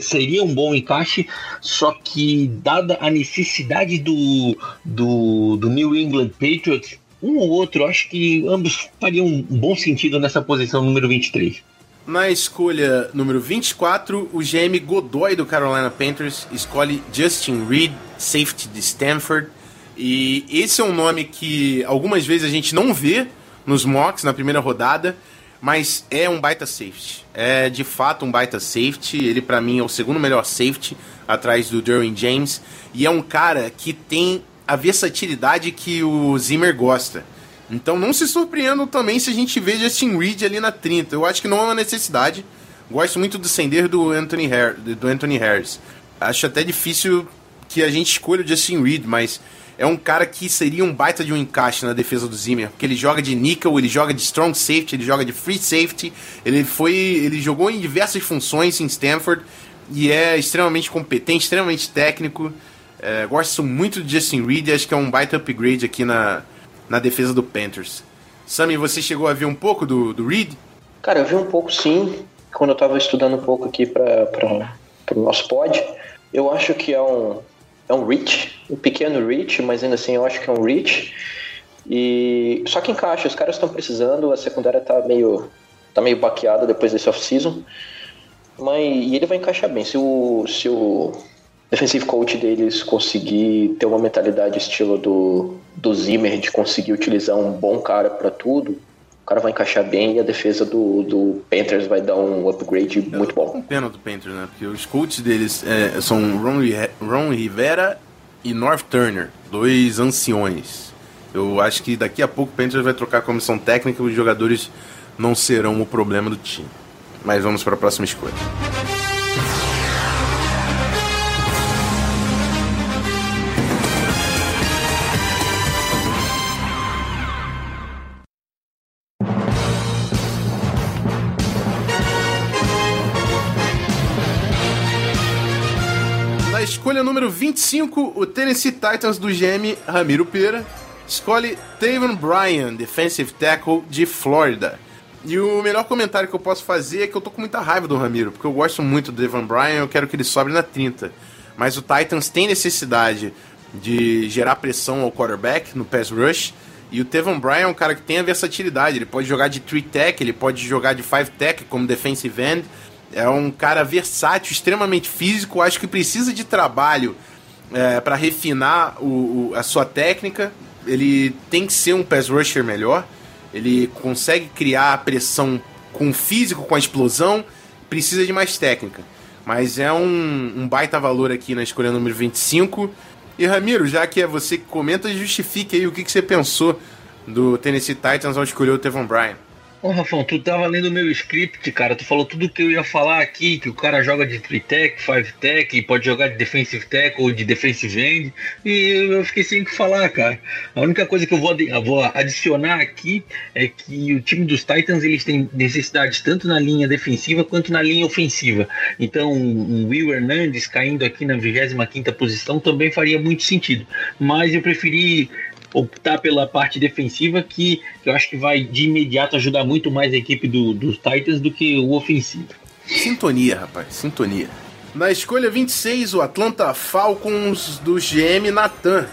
seria um bom encaixe, só que dada a necessidade do, do, do New England Patriots, um ou outro, acho que ambos fariam um bom sentido nessa posição número 23. Na escolha número 24, o GM Godoy do Carolina Panthers escolhe Justin Reed, safety de Stanford. E esse é um nome que algumas vezes a gente não vê nos mocks na primeira rodada, mas é um baita safety. É de fato um baita safety. Ele, para mim, é o segundo melhor safety atrás do Derwin James. E é um cara que tem a versatilidade que o Zimmer gosta. Então não se surpreendam também se a gente vê Justin Reed ali na 30. Eu acho que não é uma necessidade. Gosto muito do sender do Anthony, Har do Anthony Harris. Acho até difícil que a gente escolha o Justin Reed, mas é um cara que seria um baita de um encaixe na defesa do Zimmer, porque ele joga de nickel, ele joga de strong safety, ele joga de free safety, ele foi, ele jogou em diversas funções em Stanford e é extremamente competente, extremamente técnico. É, gosto muito de Justin Reed, acho que é um baita upgrade aqui na, na defesa do Panthers. Sammy, você chegou a ver um pouco do, do Reed? Cara, eu vi um pouco sim, quando eu estava estudando um pouco aqui para o nosso pod. Eu acho que é um, é um reach, um pequeno reach, mas ainda assim eu acho que é um reach. E só que encaixa, os caras estão precisando, a secundária tá meio tá meio baqueada depois desse off-season. Mas e ele vai encaixar bem. Se o se o defensive coach deles conseguir ter uma mentalidade estilo do do Zimmer de conseguir utilizar um bom cara para tudo, cara vai encaixar bem e a defesa do, do Panthers vai dar um upgrade muito bom. Com pena do Panthers, né? Porque os coaches deles é, são Ron, Ron Rivera e North Turner, dois anciões. Eu acho que daqui a pouco o Panthers vai trocar a comissão técnica e os jogadores não serão o problema do time. Mas vamos para a próxima escolha. Número 25, o Tennessee Titans do GM Ramiro Pera escolhe Taven Bryan, defensive tackle de Flórida. E o melhor comentário que eu posso fazer é que eu tô com muita raiva do Ramiro, porque eu gosto muito do Taven Bryan, eu quero que ele sobe na 30. Mas o Titans tem necessidade de gerar pressão ao quarterback no pass rush. E o Tevan Bryan é um cara que tem a versatilidade. Ele pode jogar de 3 tech, ele pode jogar de 5 tech como defensive end. É um cara versátil, extremamente físico. Acho que precisa de trabalho é, para refinar o, o, a sua técnica. Ele tem que ser um pass rusher melhor. Ele consegue criar a pressão com o físico, com a explosão. Precisa de mais técnica. Mas é um, um baita valor aqui na escolha número 25. E Ramiro, já que é você que comenta, justifique aí o que, que você pensou do Tennessee Titans ao escolher o Tevon Bryan. Ô, Rafão, tu tava lendo o meu script, cara. Tu falou tudo que eu ia falar aqui, que o cara joga de 3-tech, 5-tech, pode jogar de defensive tech ou de defensive end. E eu fiquei sem o que falar, cara. A única coisa que eu vou, vou adicionar aqui é que o time dos Titans, eles têm necessidades tanto na linha defensiva quanto na linha ofensiva. Então, um Will Hernandez caindo aqui na 25ª posição também faria muito sentido. Mas eu preferi optar pela parte defensiva, que, eu acho que vai de imediato ajudar muito mais a equipe do, dos Titans do que o ofensivo. Sintonia, rapaz, sintonia. Na escolha 26, o Atlanta Falcons do GM Nathan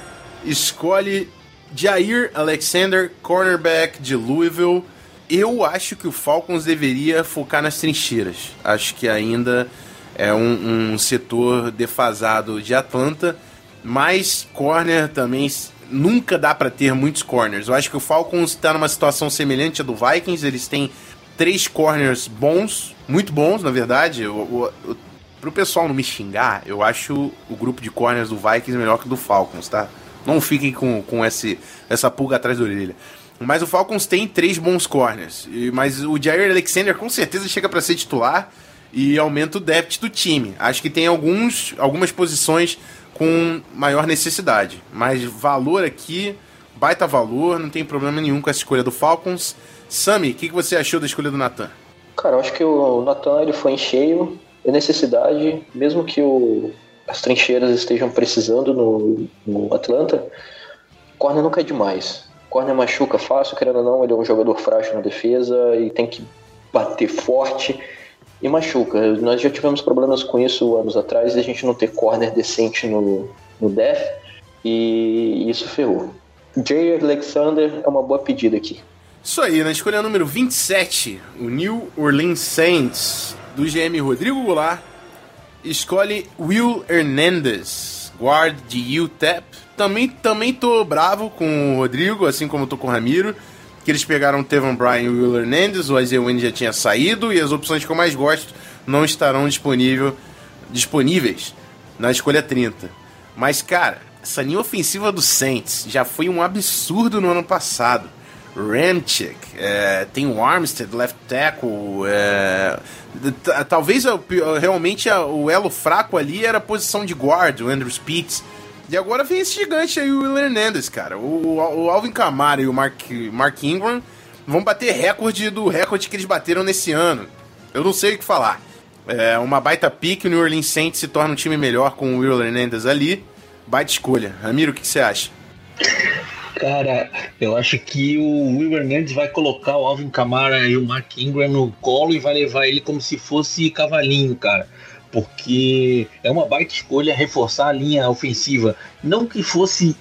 escolhe Jair Alexander, cornerback de Louisville. Eu acho que o Falcons deveria focar nas trincheiras. Acho que ainda é um, um setor defasado de Atlanta, mas corner também nunca dá para ter muitos corners. Eu acho que o Falcons está numa situação semelhante à do Vikings. Eles têm três corners bons, muito bons, na verdade. Eu, eu, pro pessoal não me xingar, eu acho o grupo de corners do Vikings melhor que o do Falcons, tá? Não fiquem com, com esse, essa pulga atrás da orelha. Mas o Falcons tem três bons corners. Mas o Jair Alexander com certeza chega para ser titular e aumenta o depth do time. Acho que tem alguns, algumas posições com maior necessidade. Mas valor aqui, baita valor, não tem problema nenhum com essa escolha do Falcons. Sami, o que, que você achou da escolha do Natan? Cara, eu acho que o Natan ele foi em cheio, é necessidade, mesmo que o, as trincheiras estejam precisando no, no Atlanta, corner nunca é demais. Corner machuca fácil, querendo ou não, ele é um jogador frágil na defesa e tem que bater forte e machuca. Nós já tivemos problemas com isso anos atrás, de a gente não ter corner decente no, no def, e isso ferrou. Jay Alexander é uma boa pedida aqui. Isso aí, na escolha número 27, o New Orleans Saints, do GM Rodrigo Goulart, escolhe Will Hernandez, guard de UTEP. Também, também tô bravo com o Rodrigo, assim como tô com o Ramiro, que eles pegaram o Tevan Bryan e o Will Hernandez, o Isaiah Wynn já tinha saído, e as opções que eu mais gosto não estarão disponível, disponíveis na escolha 30. Mas, cara, essa linha ofensiva do Saints já foi um absurdo no ano passado. Ramchick, é, tem o Armstead, left tackle. É, talvez realmente o elo fraco ali era a posição de guard, o Andrew Spitz. E agora vem esse gigante aí, o Will Hernandez, cara. O, o Alvin Kamara e o Mark, Mark Ingram vão bater recorde do recorde que eles bateram nesse ano. Eu não sei o que falar. É uma baita pique, o New Orleans Saints se torna um time melhor com o Will Hernandez ali. Baita escolha. Ramiro, o que, você acha? Cara, eu acho que o Will Hernandez vai colocar o Alvin Kamara e o Mark Ingram no colo e vai levar ele como se fosse cavalinho, cara. Porque é uma baita escolha reforçar a linha ofensiva. Não que fosse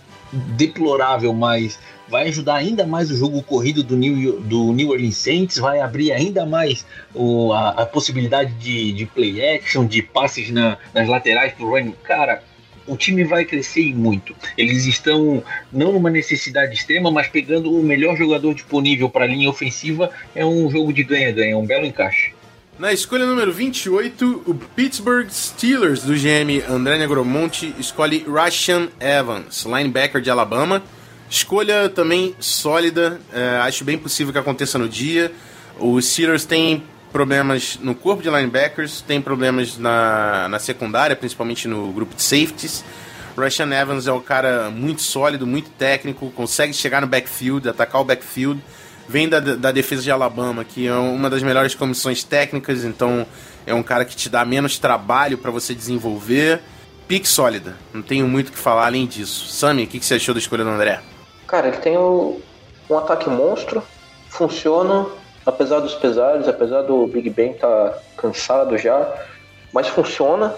deplorável, mas vai ajudar ainda mais o jogo corrido do New, do New Orleans Saints, vai abrir ainda mais o, a, a possibilidade de, de play action, de passes na, nas laterais pro running. Cara, o time vai crescer muito. Eles estão não numa necessidade extrema, mas pegando o melhor jogador disponível para a linha ofensiva. É um jogo de ganha-ganha, um belo encaixe. Na escolha número 28, o Pittsburgh Steelers do GM André Negromonte escolhe Rashan Evans, linebacker de Alabama. Escolha também sólida, é, acho bem possível que aconteça no dia. Os Steelers têm problemas no corpo de linebackers, tem problemas na, na secundária, principalmente no grupo de safeties. Rashan Evans é um cara muito sólido, muito técnico, consegue chegar no backfield, atacar o backfield. Vem da, da defesa de Alabama, que é uma das melhores comissões técnicas, então é um cara que te dá menos trabalho para você desenvolver. Pique sólida, não tenho muito o que falar além disso. Sammy, o que, que você achou da escolha do André? Cara, ele tem um, um ataque monstro, funciona, apesar dos pesares, apesar do Big Ben estar tá cansado já, mas funciona.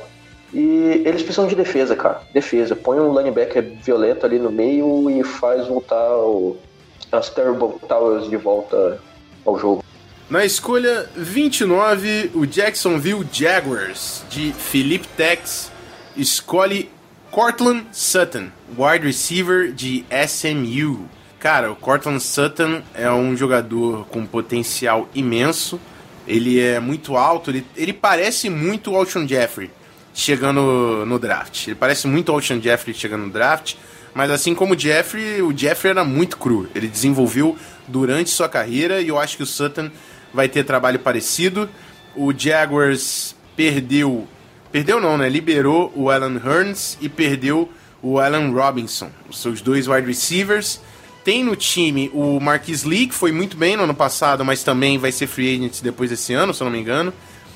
E eles precisam de defesa, cara. Defesa. Põe um linebacker violeta ali no meio e faz voltar o, as Terrible Towers de volta ao jogo. Na escolha 29, o Jacksonville Jaguars, de Philip Tex, escolhe Cortland Sutton, wide receiver de SMU. Cara, o Cortland Sutton é um jogador com potencial imenso. Ele é muito alto, ele, ele parece muito o Alshon Jeffrey chegando no draft. Ele parece muito o Alshon Jeffrey chegando no draft, mas assim como o Jeffrey, o Jeffrey era muito cru. Ele desenvolveu durante sua carreira e eu acho que o Sutton vai ter trabalho parecido. O Jaguars perdeu, perdeu não, né? Liberou o Alan Hearns e perdeu o Alan Robinson, os seus dois wide receivers. Tem no time o Marquis Lee, que foi muito bem no ano passado, mas também vai ser free agent depois desse ano, se eu não me engano.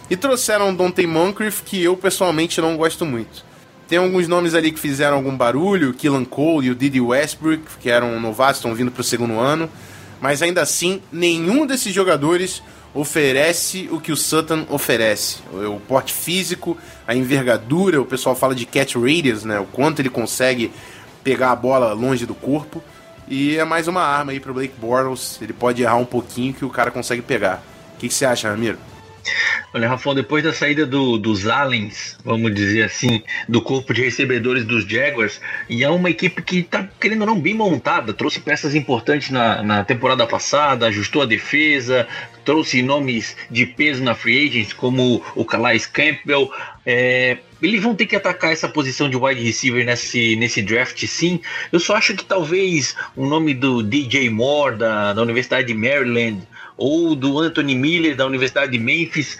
E trouxeram o Dante Moncrief, que eu pessoalmente não gosto muito. Tem alguns nomes ali que fizeram algum barulho, o Killan Cole e o Didi Westbrook, que eram novatos, estão vindo para o segundo ano. Mas ainda assim, nenhum desses jogadores oferece o que o Sutton oferece. O porte físico, a envergadura, o pessoal fala de catch radius, né? O quanto ele consegue pegar a bola longe do corpo. E é mais uma arma aí pro Blake Bortles. Ele pode errar um pouquinho que o cara consegue pegar. O que, que você acha, Ramiro? Olha, Rafael, depois da saída do, dos aliens, vamos dizer assim, do corpo de recebedores dos Jaguars, e é uma equipe que está querendo ou não bem montada, trouxe peças importantes na, na temporada passada, ajustou a defesa, trouxe nomes de peso na free agents, como o Calais Campbell. É, eles vão ter que atacar essa posição de wide receiver nesse, nesse draft, sim. Eu só acho que talvez o nome do DJ Moore, da, da Universidade de Maryland, ou do Anthony Miller, da Universidade de Memphis,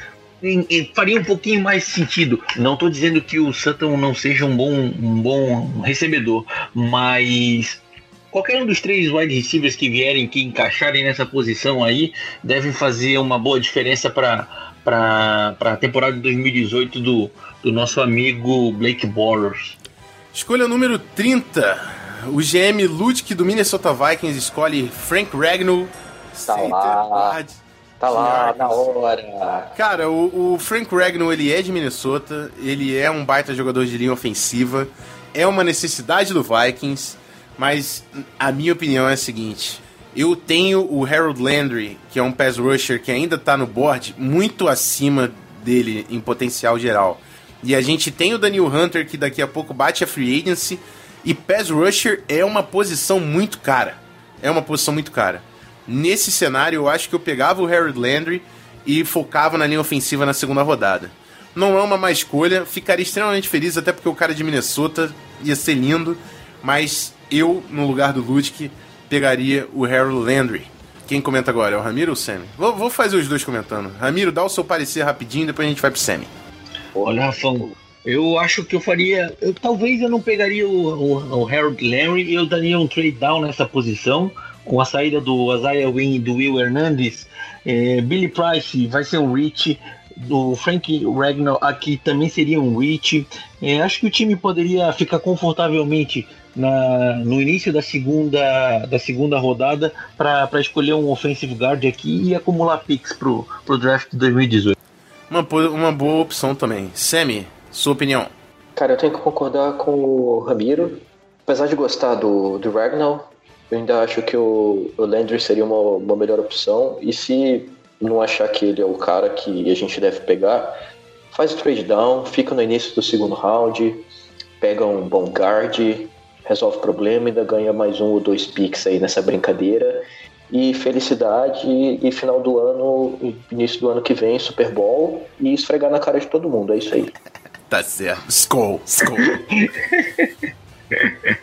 faria um pouquinho mais sentido. Não estou dizendo que o Sutton não seja um bom, um bom recebedor, mas qualquer um dos três wide receivers que vierem, que encaixarem nessa posição aí, devem fazer uma boa diferença para a temporada de 2018 do, do nosso amigo Blake Bortles. Escolha número 30. O GM Ludic do Minnesota Vikings escolhe Frank Ragnow, tá lá. Guard. Tá lá, na hora. Cara, o, o Frank Ragnow, ele é de Minnesota, ele é um baita jogador de linha ofensiva, é uma necessidade do Vikings, mas a minha opinião é a seguinte, eu tenho o Harold Landry, que é um pass rusher que ainda tá no board, muito acima dele em potencial geral. E a gente tem o Daniel Hunter que daqui a pouco bate a free agency. E pass rusher é uma posição muito cara. É uma posição muito cara. Nesse cenário, eu acho que eu pegava o Harold Landry e focava na linha ofensiva na segunda rodada. Não é uma má escolha, ficaria extremamente feliz, até porque o cara de Minnesota ia ser lindo, mas eu, no lugar do Ludic, pegaria o Harold Landry. Quem comenta agora? É o Ramiro ou o Sammy? Vou, vou, fazer os dois comentando. Ramiro, dá o seu parecer rapidinho, depois a gente vai pro Sammy. Olha, Rafão, eu acho que eu faria. Eu, talvez eu não pegaria o, o, o Harold Landry, eu daria um trade down nessa posição, com a saída do Isaiah Wynn e do Will Hernandez. É, Billy Price vai ser um reach, do Frank Ragnar aqui também seria um reach. É, acho que o time poderia ficar confortavelmente na, no início da segunda, da segunda rodada para escolher um offensive guard aqui e acumular picks pro, pro draft de 2018. Uma, uma boa opção também. Semi, sua opinião? Cara, eu tenho que concordar com o Ramiro. Apesar de gostar do, do Ragnar, eu ainda acho que o, o Landry seria uma, uma melhor opção. E se não achar que ele é o cara que a gente deve pegar, faz o trade down, fica no início do segundo round, pega um bom guard, resolve o problema e ainda ganha mais um ou dois picks aí nessa brincadeira. E felicidade e final do ano, início do ano que vem, Super Bowl e esfregar na cara de todo mundo. É isso aí. tá certo. Skull, Skull.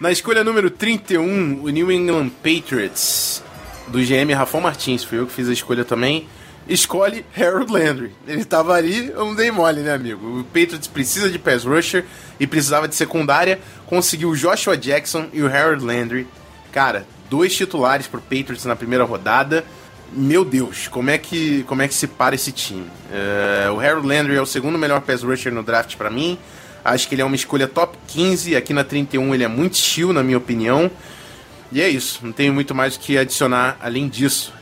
na escolha número 31, o New England Patriots, do GM Rafael Martins, foi eu que fiz a escolha também escolhe Harold Landry. Ele tava ali, eu não dei mole, né, amigo? O Patriots precisa de pass rusher e precisava de secundária. Conseguiu o Joshua Jackson e o Harold Landry. Cara, dois titulares pro Patriots na primeira rodada. Meu Deus, como é que, como é que se para esse time? Uh, o Harold Landry é o segundo melhor pass rusher no draft para mim. Acho que ele é uma escolha top 15. Aqui na 31 ele é muito chill, na minha opinião. E é isso, não tenho muito mais o que adicionar além disso.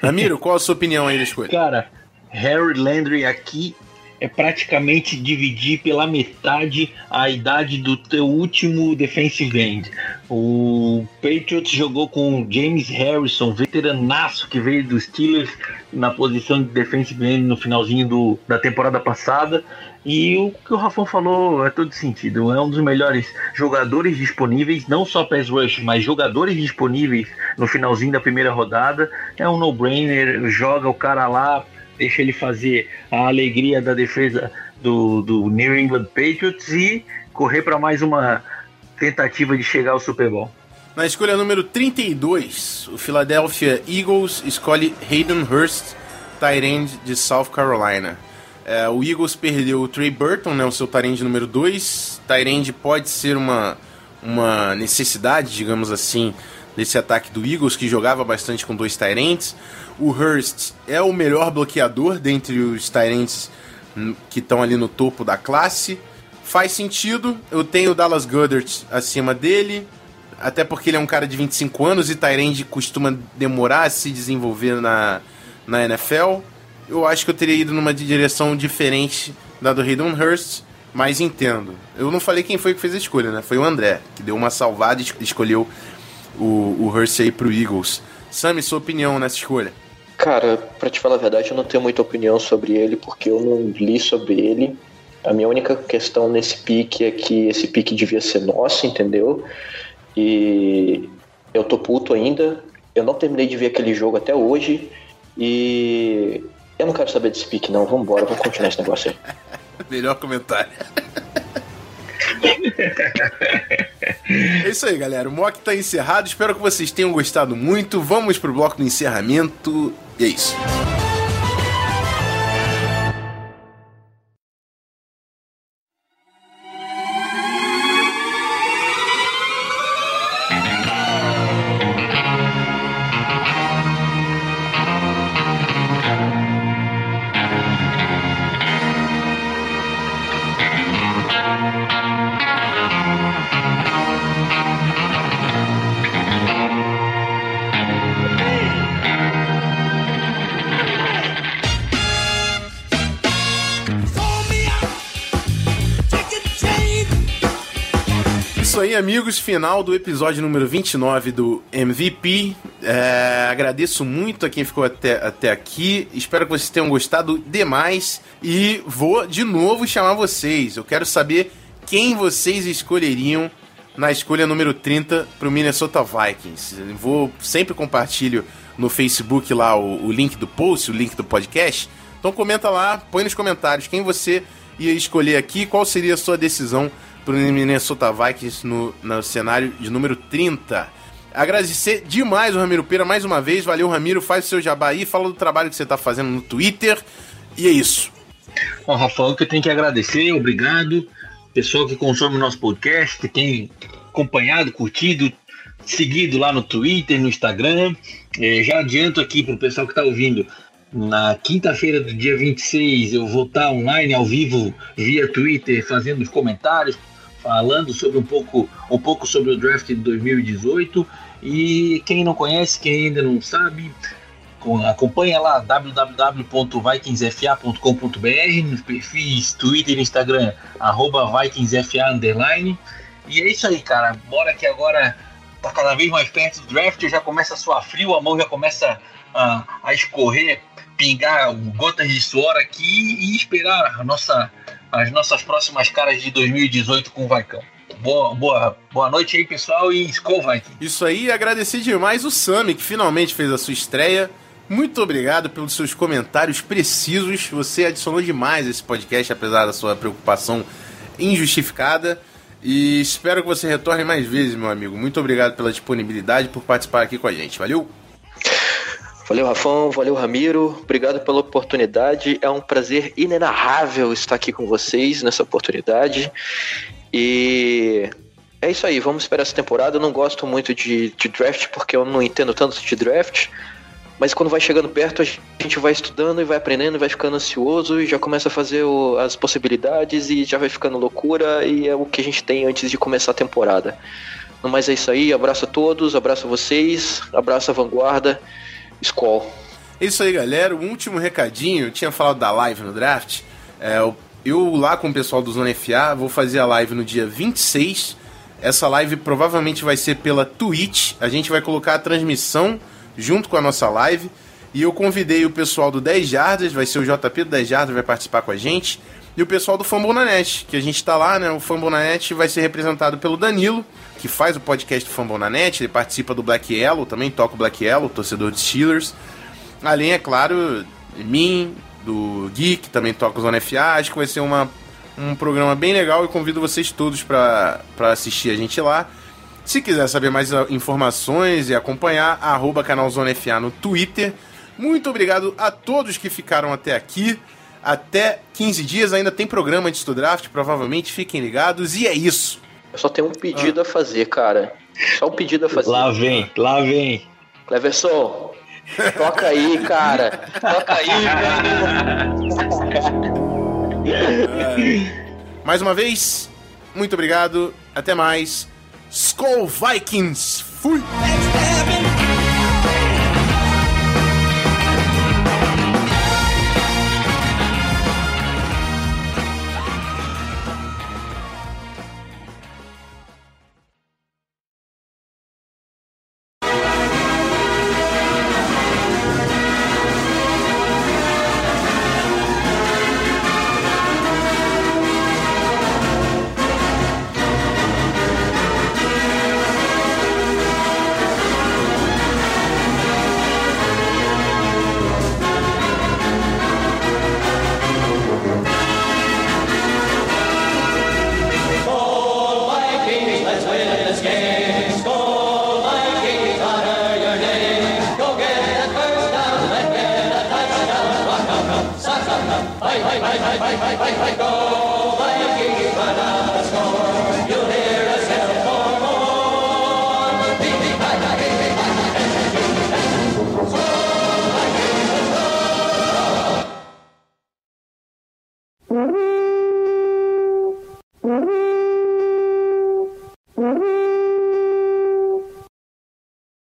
Ramiro, qual a sua opinião aí da escolha? Cara, Harry Landry aqui é praticamente dividir pela metade a idade do teu último defensive end. O Patriots jogou com James Harrison, veteranaço que veio dos Steelers na posição de defensive end no finalzinho do, da temporada passada. E o que o Rafão falou é todo sentido. É um dos melhores jogadores disponíveis, não só pass rush, mas jogadores disponíveis no finalzinho da primeira rodada. É um no-brainer, joga o cara lá, deixa ele fazer a alegria da defesa do, do New England Patriots e correr para mais uma tentativa de chegar ao Super Bowl. Na escolha número 32, o Philadelphia Eagles escolhe Hayden Hurst, tight end de South Carolina. É, o Eagles perdeu o Trey Burton, né, o seu Tyrande número 2. Tyrande pode ser uma, uma necessidade, digamos assim, desse ataque do Eagles, que jogava bastante com dois Tyrants. O Hurst é o melhor bloqueador dentre os Tyrants hum, que estão ali no topo da classe. Faz sentido, eu tenho o Dallas Goddard acima dele, até porque ele é um cara de 25 anos e Tyrande costuma demorar a se desenvolver na, na NFL eu acho que eu teria ido numa direção diferente da do Hayden Hurst, mas entendo. Eu não falei quem foi que fez a escolha, né? Foi o André, que deu uma salvada e escolheu o, o Hurst aí pro Eagles. Sammy, sua opinião nessa escolha? Cara, pra te falar a verdade, eu não tenho muita opinião sobre ele, porque eu não li sobre ele. A minha única questão nesse pique é que esse pique devia ser nosso, entendeu? E eu tô puto ainda. Eu não terminei de ver aquele jogo até hoje. E eu não quero saber desse pique, não. Vambora, vamos continuar esse negócio aí. Melhor comentário. é isso aí, galera. O mock tá encerrado. Espero que vocês tenham gostado muito. Vamos pro bloco do encerramento. E é isso. Amigos, final do episódio número 29 do MVP. É, agradeço muito a quem ficou até, até aqui. Espero que vocês tenham gostado demais. E vou de novo chamar vocês. Eu quero saber quem vocês escolheriam na escolha número 30 para o Minnesota Vikings. Vou sempre compartilho no Facebook lá o, o link do post, o link do podcast. Então comenta lá, põe nos comentários quem você ia escolher aqui, qual seria a sua decisão para o Minnesota Vikings no, no cenário de número 30. Agradecer demais o Ramiro Pera mais uma vez. Valeu, Ramiro. Faz o seu jabá aí, fala do trabalho que você está fazendo no Twitter. E é isso. Bom, Rafael, que eu tenho que agradecer, obrigado. Pessoal que consome o nosso podcast, que tem acompanhado, curtido, seguido lá no Twitter, no Instagram. É, já adianto aqui para o pessoal que está ouvindo. Na quinta-feira do dia 26, eu vou estar tá online, ao vivo, via Twitter, fazendo os comentários, falando sobre um pouco, um pouco sobre o draft de 2018 e quem não conhece, quem ainda não sabe, acompanha lá www.vikingsfa.com.br nos perfis Twitter e Instagram arroba VikingsFA underline. E é isso aí, cara. Bora que agora tá cada vez mais perto do draft, já começa a suar frio, a mão já começa a, a escorrer, pingar gotas de suor aqui e esperar a nossa, as nossas próximas caras de 2018 com o Vaicão. Boa, boa, boa noite aí, pessoal, e Skull Viking. Isso aí, agradecer demais o Sami, que finalmente fez a sua estreia. Muito obrigado pelos seus comentários precisos. Você adicionou demais esse podcast, apesar da sua preocupação injustificada. E espero que você retorne mais vezes, meu amigo. Muito obrigado pela disponibilidade por participar aqui com a gente. Valeu! Valeu, Rafão. Valeu, Ramiro. Obrigado pela oportunidade. É um prazer inenarrável estar aqui com vocês nessa oportunidade. E é isso aí, vamos esperar essa temporada. Eu não gosto muito de, de, draft porque eu não entendo tanto de draft. Mas quando vai chegando perto, a gente vai estudando e vai aprendendo, vai ficando ansioso e já começa a fazer o, as possibilidades e já vai ficando loucura. E é o que a gente tem antes de começar a temporada. Mas é isso aí, abraço a todos, abraço a vocês, abraço a vanguarda, Skol. É isso aí, galera. O último recadinho, eu tinha falado da live no draft. É, eu lá com o pessoal do Zona FA vou fazer a live no dia 26. Essa live provavelmente vai ser pela Twitch. A gente vai colocar a transmissão junto com a nossa live. E eu convidei o pessoal do 10 Jardas, vai ser o JP do 10 Jardas, vai participar com a gente. E o pessoal do Fambonanet, que a gente tá lá, né? O Fambonanet vai ser representado pelo Danilo, que faz o podcast do Fambonanet. Ele participa do Black Yellow, também toca o Black Yellow, torcedor de Steelers. Além, é claro, mim, do Gui, que também toca o Zona FA. Acho que vai ser uma, um programa bem legal e convido vocês todos para assistir a gente lá. Se quiser saber mais informações e acompanhar, arroba canal Zona FA no Twitter. Muito obrigado a todos que ficaram até aqui. Até 15 dias ainda tem programa de Draft, provavelmente. Fiquem ligados. E é isso. Eu só tenho um pedido ah. a fazer, cara. Só um pedido a fazer. Lá vem, lá vem. Cleverson, Toca aí, cara. Toca aí, Mais uma vez, muito obrigado. Até mais. Skull Vikings. Fui!